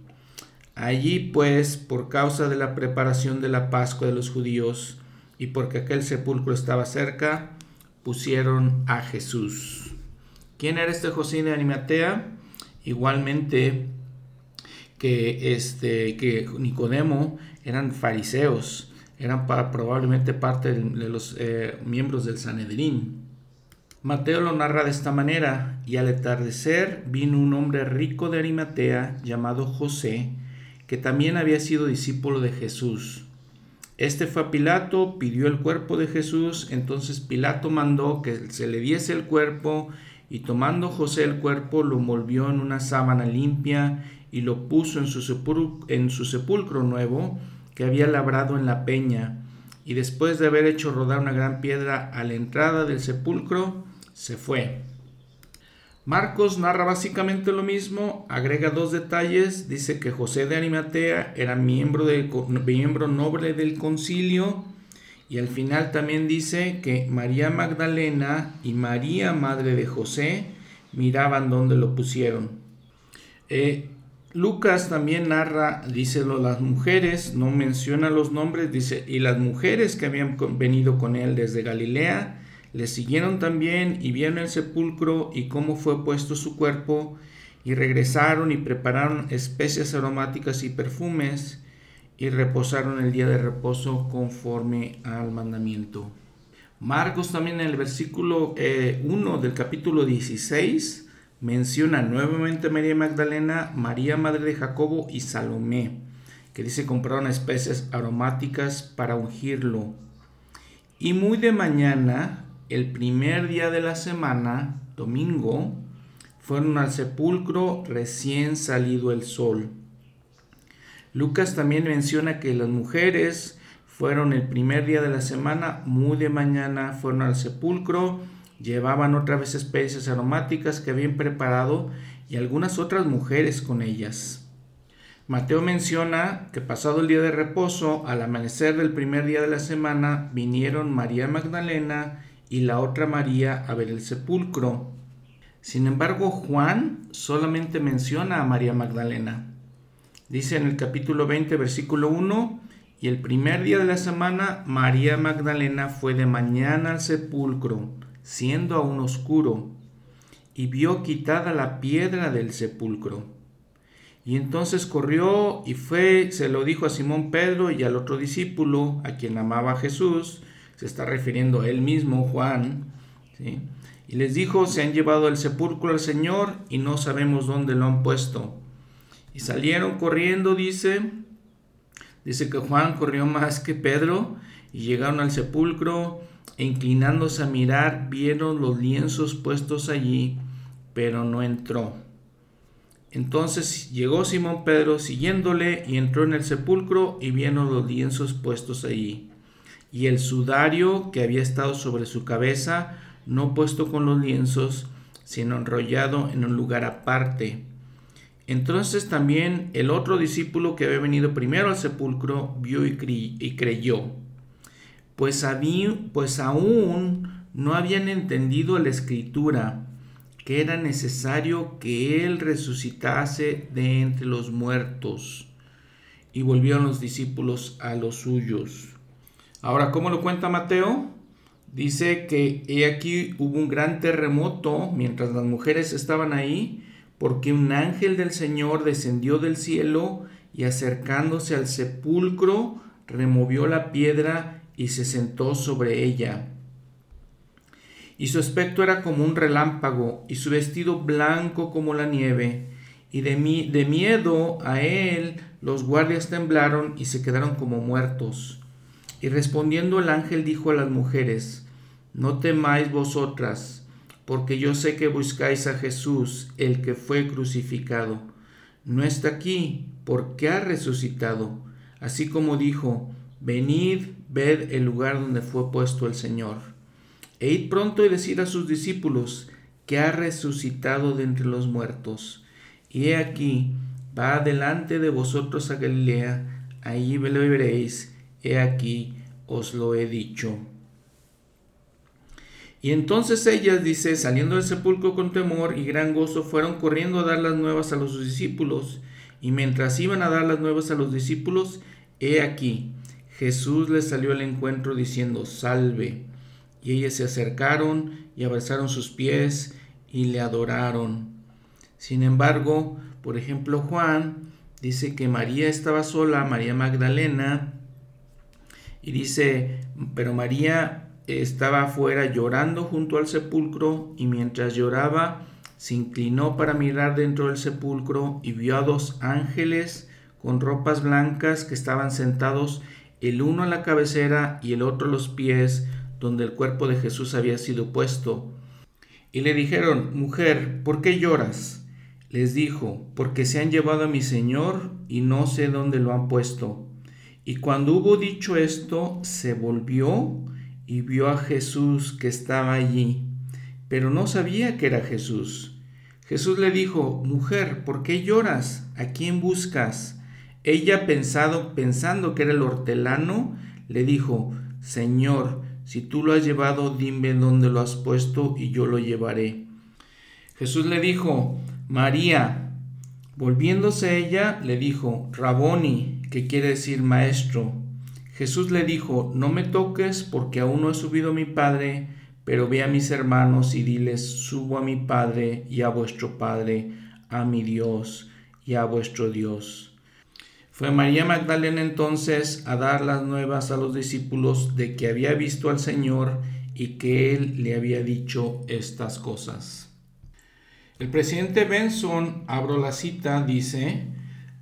Allí pues, por causa de la preparación de la Pascua de los judíos, y porque aquel sepulcro estaba cerca, pusieron a Jesús. ¿Quién era este José de Animatea? Igualmente que, este, que Nicodemo eran fariseos, eran probablemente parte de los eh, miembros del Sanedrín. Mateo lo narra de esta manera, y al atardecer vino un hombre rico de Arimatea llamado José, que también había sido discípulo de Jesús. Este fue a Pilato, pidió el cuerpo de Jesús, entonces Pilato mandó que se le diese el cuerpo, y tomando José el cuerpo lo envolvió en una sábana limpia y lo puso en su, en su sepulcro nuevo que había labrado en la peña, y después de haber hecho rodar una gran piedra a la entrada del sepulcro, se fue. Marcos narra básicamente lo mismo, agrega dos detalles, dice que José de Arimatea era miembro, miembro noble del concilio y al final también dice que María Magdalena y María, madre de José, miraban dónde lo pusieron. Eh, Lucas también narra, dice las mujeres, no menciona los nombres, dice, y las mujeres que habían venido con él desde Galilea, le siguieron también y vieron el sepulcro y cómo fue puesto su cuerpo, y regresaron y prepararon especias aromáticas y perfumes, y reposaron el día de reposo conforme al mandamiento. Marcos también en el versículo 1 eh, del capítulo 16 menciona nuevamente a María Magdalena, María Madre de Jacobo y Salomé, que dice compraron especies aromáticas para ungirlo. Y muy de mañana, el primer día de la semana, domingo, fueron al sepulcro recién salido el sol. Lucas también menciona que las mujeres fueron el primer día de la semana, muy de mañana, fueron al sepulcro Llevaban otra vez especies aromáticas que habían preparado y algunas otras mujeres con ellas. Mateo menciona que pasado el día de reposo, al amanecer del primer día de la semana, vinieron María Magdalena y la otra María a ver el sepulcro. Sin embargo, Juan solamente menciona a María Magdalena. Dice en el capítulo 20, versículo 1, y el primer día de la semana, María Magdalena fue de mañana al sepulcro siendo aún oscuro, y vio quitada la piedra del sepulcro. Y entonces corrió y fue, se lo dijo a Simón Pedro y al otro discípulo, a quien amaba Jesús, se está refiriendo a él mismo, Juan, y les dijo, se han llevado el sepulcro al Señor y no sabemos dónde lo han puesto. Y salieron corriendo, dice, dice que Juan corrió más que Pedro y llegaron al sepulcro inclinándose a mirar, vieron los lienzos puestos allí, pero no entró. Entonces llegó Simón Pedro siguiéndole y entró en el sepulcro y vieron los lienzos puestos allí. Y el sudario que había estado sobre su cabeza, no puesto con los lienzos, sino enrollado en un lugar aparte. Entonces también el otro discípulo que había venido primero al sepulcro vio y, creyó pues, pues aún no habían entendido la escritura, que era necesario que Él resucitase de entre los muertos. Y volvieron los discípulos a los suyos. Ahora, ¿cómo lo cuenta Mateo? Dice que he aquí hubo un gran terremoto mientras las mujeres estaban ahí, porque un ángel del Señor descendió del cielo y acercándose al sepulcro, removió la piedra y se sentó sobre ella. Y su aspecto era como un relámpago, y su vestido blanco como la nieve, y de, de miedo a él los guardias temblaron y se quedaron como muertos. Y respondiendo el ángel dijo a las mujeres, No temáis vosotras, porque yo sé que buscáis a Jesús, el que fue crucificado. No está aquí, porque ha resucitado, así como dijo, Venid, ved el lugar donde fue puesto el Señor. E id pronto y decid a sus discípulos que ha resucitado de entre los muertos. Y he aquí, va delante de vosotros a Galilea, allí lo veréis, he aquí, os lo he dicho. Y entonces ellas, dice, saliendo del sepulcro con temor y gran gozo, fueron corriendo a dar las nuevas a los discípulos. Y mientras iban a dar las nuevas a los discípulos, he aquí, Jesús les salió al encuentro diciendo, salve. Y ellas se acercaron y abrazaron sus pies y le adoraron. Sin embargo, por ejemplo, Juan dice que María estaba sola, María Magdalena, Y dice, pero María estaba afuera llorando junto al sepulcro y mientras lloraba se inclinó para mirar dentro del sepulcro y vio a dos ángeles con ropas blancas que estaban sentados el uno a la cabecera y el otro a los pies donde el cuerpo de Jesús había sido puesto. Y le dijeron, Mujer, ¿por qué lloras? Les dijo, Porque se han llevado a mi Señor y no sé dónde lo han puesto. Y cuando hubo dicho esto, se volvió y vio a Jesús que estaba allí, pero no sabía que era Jesús. Jesús le dijo, Mujer, ¿por qué lloras? ¿A quién buscas? Ella, pensado, pensando que era el hortelano, le dijo, Señor, si tú lo has llevado, dime dónde lo has puesto y yo lo llevaré. Jesús le dijo, María. Volviéndose ella, le dijo, Raboni, que quiere decir maestro. Jesús le dijo, no me toques porque aún no he subido mi Padre, pero ve a mis hermanos y diles, subo a mi Padre y a vuestro Padre, a mi Dios y a vuestro Dios. Fue María Magdalena entonces a dar las nuevas a los discípulos de que había visto al Señor y que él le había dicho estas cosas. El presidente Benson, abro la cita, dice,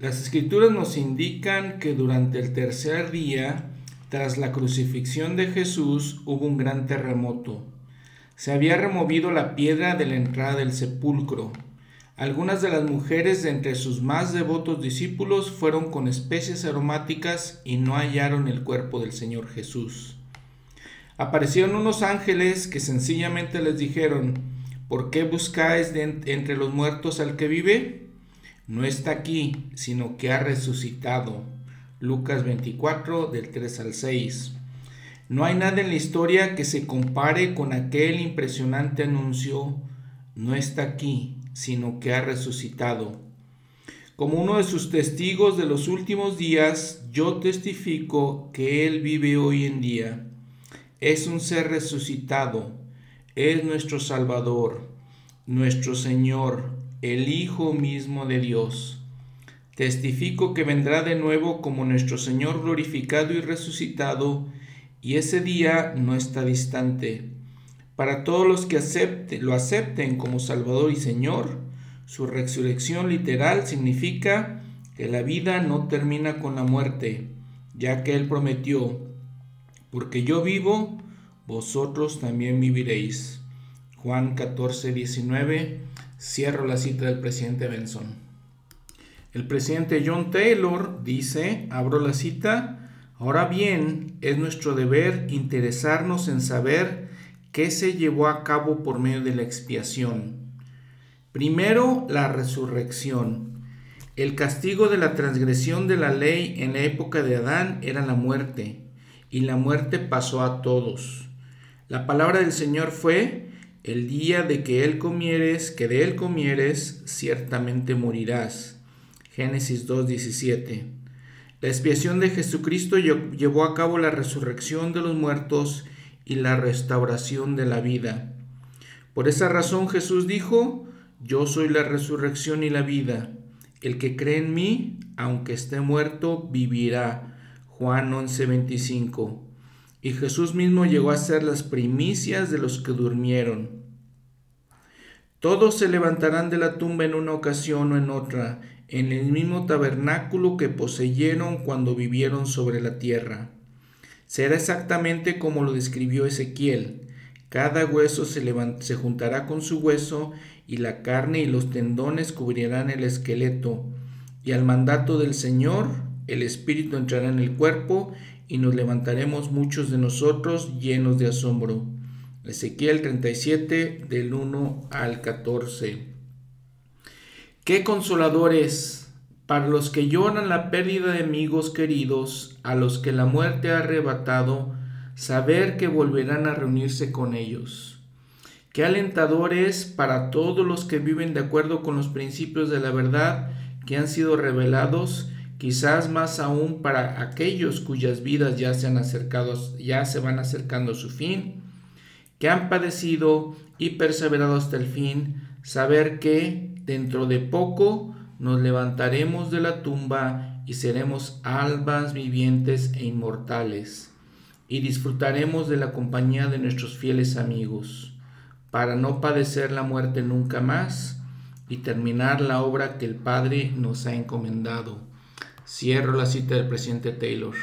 las escrituras nos indican que durante el tercer día, tras la crucifixión de Jesús, hubo un gran terremoto. Se había removido la piedra de la entrada del sepulcro algunas de las mujeres de entre sus más devotos discípulos fueron con especies aromáticas y no hallaron el cuerpo del Señor Jesús. Aparecieron unos ángeles que sencillamente les dijeron, ¿por qué buscáis entre los muertos al que vive? No está aquí, sino que ha resucitado. Lucas 24 del 3 al 6. No hay nada en la historia que se compare con aquel impresionante anuncio, no está aquí, sino que ha resucitado. Como uno de sus testigos de los últimos días, yo testifico que Él vive hoy en día. Es un ser resucitado, es nuestro Salvador, nuestro Señor, el Hijo mismo de Dios. Testifico que vendrá de nuevo como nuestro Señor glorificado y resucitado, y ese día no está distante. Para todos los que lo acepten como Salvador y Señor, su resurrección literal significa que la vida no termina con la muerte, ya que Él prometió, porque yo vivo, vosotros también viviréis. Juan 14, 19, cierro la cita del presidente Benson. El presidente John Taylor dice, abro la cita, ahora bien, es nuestro deber interesarnos en saber ¿Qué se llevó a cabo por medio de la expiación? Primero, la resurrección. El castigo de la transgresión de la ley en la época de Adán era la muerte, y la muerte pasó a todos. La palabra del Señor fue, el día de que Él comieres, que de Él comieres, ciertamente morirás. Génesis 2.17. La expiación de Jesucristo llevó a cabo la resurrección de los muertos y la restauración de la vida. Por esa razón Jesús dijo, yo soy la resurrección y la vida. El que cree en mí, aunque esté muerto, vivirá. Juan 11:25. Y Jesús mismo llegó a ser las primicias de los que durmieron. Todos se levantarán de la tumba en una ocasión o en otra, en el mismo tabernáculo que poseyeron cuando vivieron sobre la tierra. Será exactamente como lo describió Ezequiel. Cada hueso se, se juntará con su hueso y la carne y los tendones cubrirán el esqueleto. Y al mandato del Señor, el Espíritu entrará en el cuerpo y nos levantaremos muchos de nosotros llenos de asombro. Ezequiel 37 del 1 al 14. Qué consoladores para los que lloran la pérdida de amigos queridos, a los que la muerte ha arrebatado, saber que volverán a reunirse con ellos. Qué alentador es para todos los que viven de acuerdo con los principios de la verdad que han sido revelados, quizás más aún para aquellos cuyas vidas ya se han acercado, ya se van acercando a su fin, que han padecido y perseverado hasta el fin, saber que dentro de poco nos levantaremos de la tumba y seremos albas vivientes e inmortales. y disfrutaremos de la compañía de nuestros fieles amigos, para no padecer la muerte nunca más y terminar la obra que el Padre nos ha encomendado. Cierro la cita del presidente Taylor.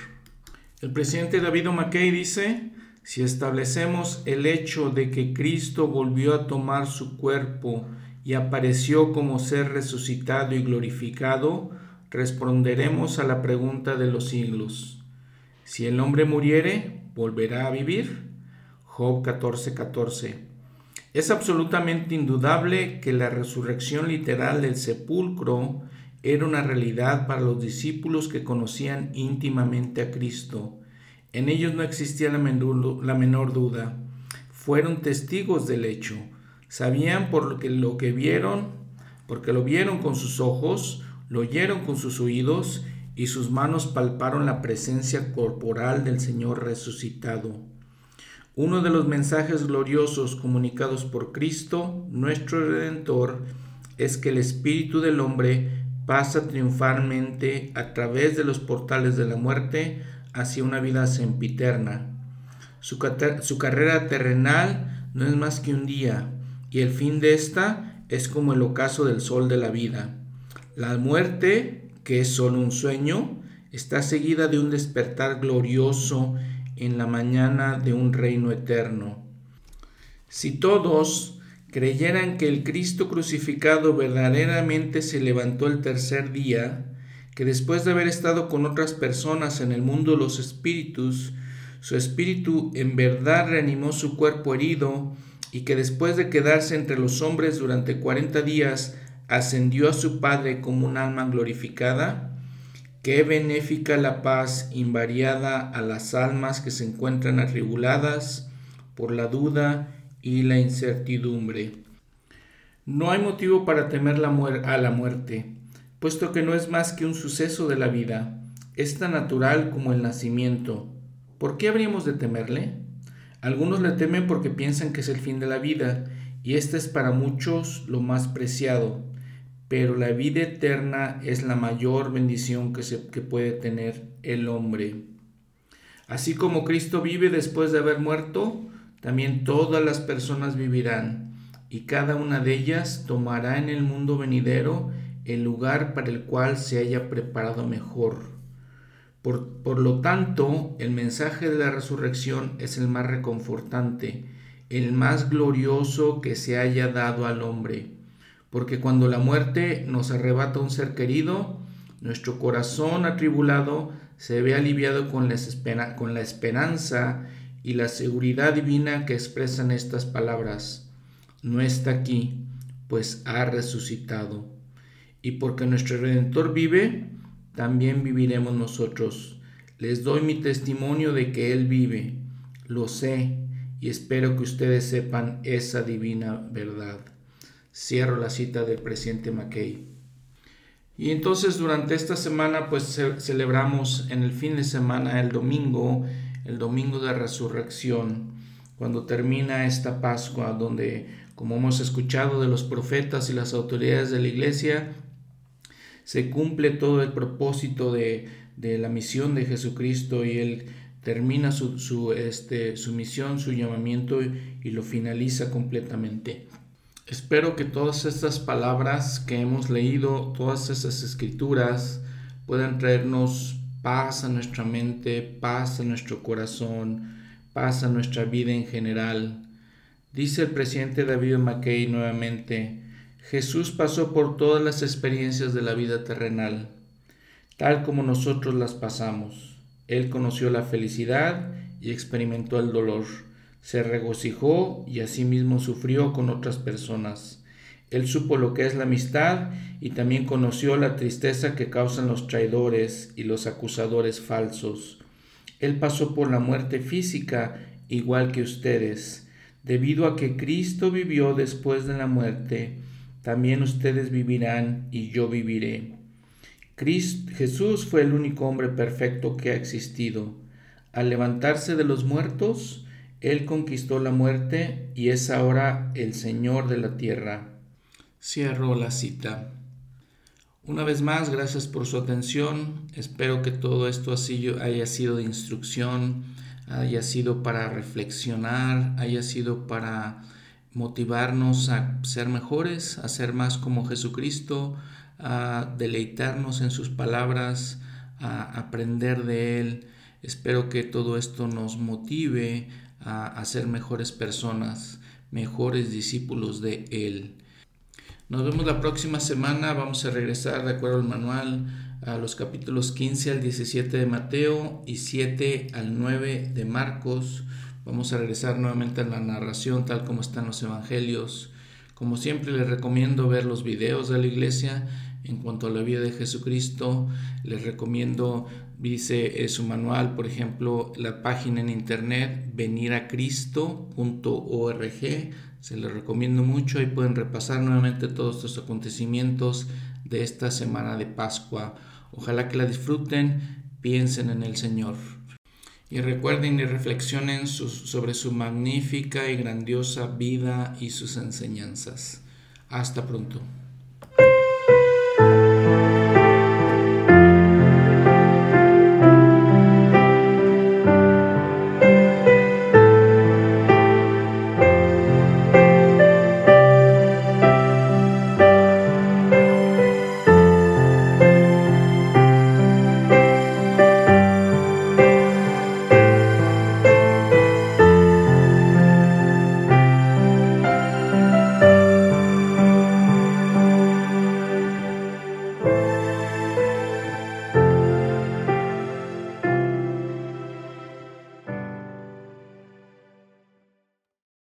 El presidente David McKay dice, si establecemos el hecho de que Cristo volvió a tomar su cuerpo y apareció como ser resucitado y glorificado, responderemos a la pregunta de los siglos. Si el hombre muriere, ¿volverá a vivir? Job 14:14. Es absolutamente indudable que la resurrección literal del sepulcro era una realidad para los discípulos que conocían íntimamente a Cristo. En ellos no existía la menor, la menor duda. Fueron testigos del hecho. Sabían por lo que, lo que vieron, porque lo vieron con sus ojos, lo oyeron con sus oídos y sus manos palparon la presencia corporal del Señor resucitado. Uno de los mensajes gloriosos comunicados por Cristo, nuestro Redentor, es que el espíritu del hombre pasa triunfalmente a través de los portales de la muerte hacia una vida sempiterna. Su, su carrera terrenal no es más que un día, y el fin de esta es como el ocaso del sol de la vida. La muerte que es solo un sueño, está seguida de un despertar glorioso en la mañana de un reino eterno. Si todos creyeran que el Cristo crucificado verdaderamente se levantó el tercer día, que después de haber estado con otras personas en el mundo los espíritus, su espíritu en verdad reanimó su cuerpo herido y que después de quedarse entre los hombres durante cuarenta días ascendió a su Padre como un alma glorificada, qué benéfica la paz invariada a las almas que se encuentran atribuladas por la duda y la incertidumbre. No hay motivo para temer la a la muerte, puesto que no es más que un suceso de la vida, es tan natural como el nacimiento. ¿Por qué habríamos de temerle? Algunos le temen porque piensan que es el fin de la vida, y este es para muchos lo más preciado pero la vida eterna es la mayor bendición que, se, puede tener el hombre. Así como Cristo vive después de haber muerto, también todas las personas vivirán, y cada una de ellas tomará en el mundo venidero el lugar para el cual se haya preparado mejor. Por, por, lo tanto, el mensaje de la resurrección es el más reconfortante, el más glorioso que se haya dado al hombre porque cuando la muerte nos arrebata un ser querido, nuestro corazón atribulado se ve aliviado con con la esperanza y la seguridad divina que expresan estas palabras. No está aquí, pues ha resucitado. Y porque nuestro Redentor vive, también viviremos nosotros. Les doy mi testimonio de que Él vive. Lo sé y espero que ustedes sepan esa divina verdad. Cierro la cita del presidente McKay. Y entonces durante esta semana pues celebramos en el fin de semana el domingo, el domingo de resurrección, cuando termina esta Pascua donde como hemos escuchado de los profetas y las autoridades de la iglesia, se cumple todo el propósito de, la misión de Jesucristo y Él termina su, este, su misión, su llamamiento y lo finaliza completamente. Espero que todas estas palabras que hemos leído, todas esas escrituras, puedan traernos paz a nuestra mente, paz a nuestro corazón, paz a nuestra vida en general. Dice el presidente David McKay nuevamente, Jesús pasó por todas las experiencias de la vida terrenal, tal como nosotros las pasamos. Él conoció la felicidad y experimentó el dolor se regocijó y asimismo sufrió con otras personas. Él supo lo que es la amistad y también conoció la tristeza que causan los traidores y los acusadores falsos. Él pasó por la muerte física igual que ustedes. Debido a que Cristo vivió después de la muerte, también ustedes vivirán y yo viviré. Jesús fue el único hombre perfecto que ha existido. Al levantarse de los muertos, él conquistó la muerte y es ahora el Señor de la tierra. Cierro la cita. Una vez más, gracias por su atención. Espero que todo esto haya sido de instrucción, haya sido para reflexionar, haya sido para motivarnos a ser mejores, a ser más como Jesucristo, a deleitarnos en sus palabras, a aprender de Él. Espero que todo esto nos motive a, ser mejores personas, mejores discípulos de Él. Nos vemos la próxima semana. Vamos a regresar de acuerdo al manual a los capítulos 15 al 17 de Mateo y 7 al 9 de Marcos. Vamos a regresar nuevamente a la narración tal como están los evangelios. Como siempre les recomiendo ver los videos de la iglesia en cuanto a la vida de Jesucristo. Les recomiendo, dice su manual, por ejemplo, la página en internet veniracristo.org. Se les recomiendo mucho. Ahí pueden repasar nuevamente todos estos acontecimientos de esta semana de Pascua. Ojalá que la disfruten, piensen en el Señor. Y recuerden y reflexionen sobre su magnífica y grandiosa vida y sus enseñanzas. Hasta pronto.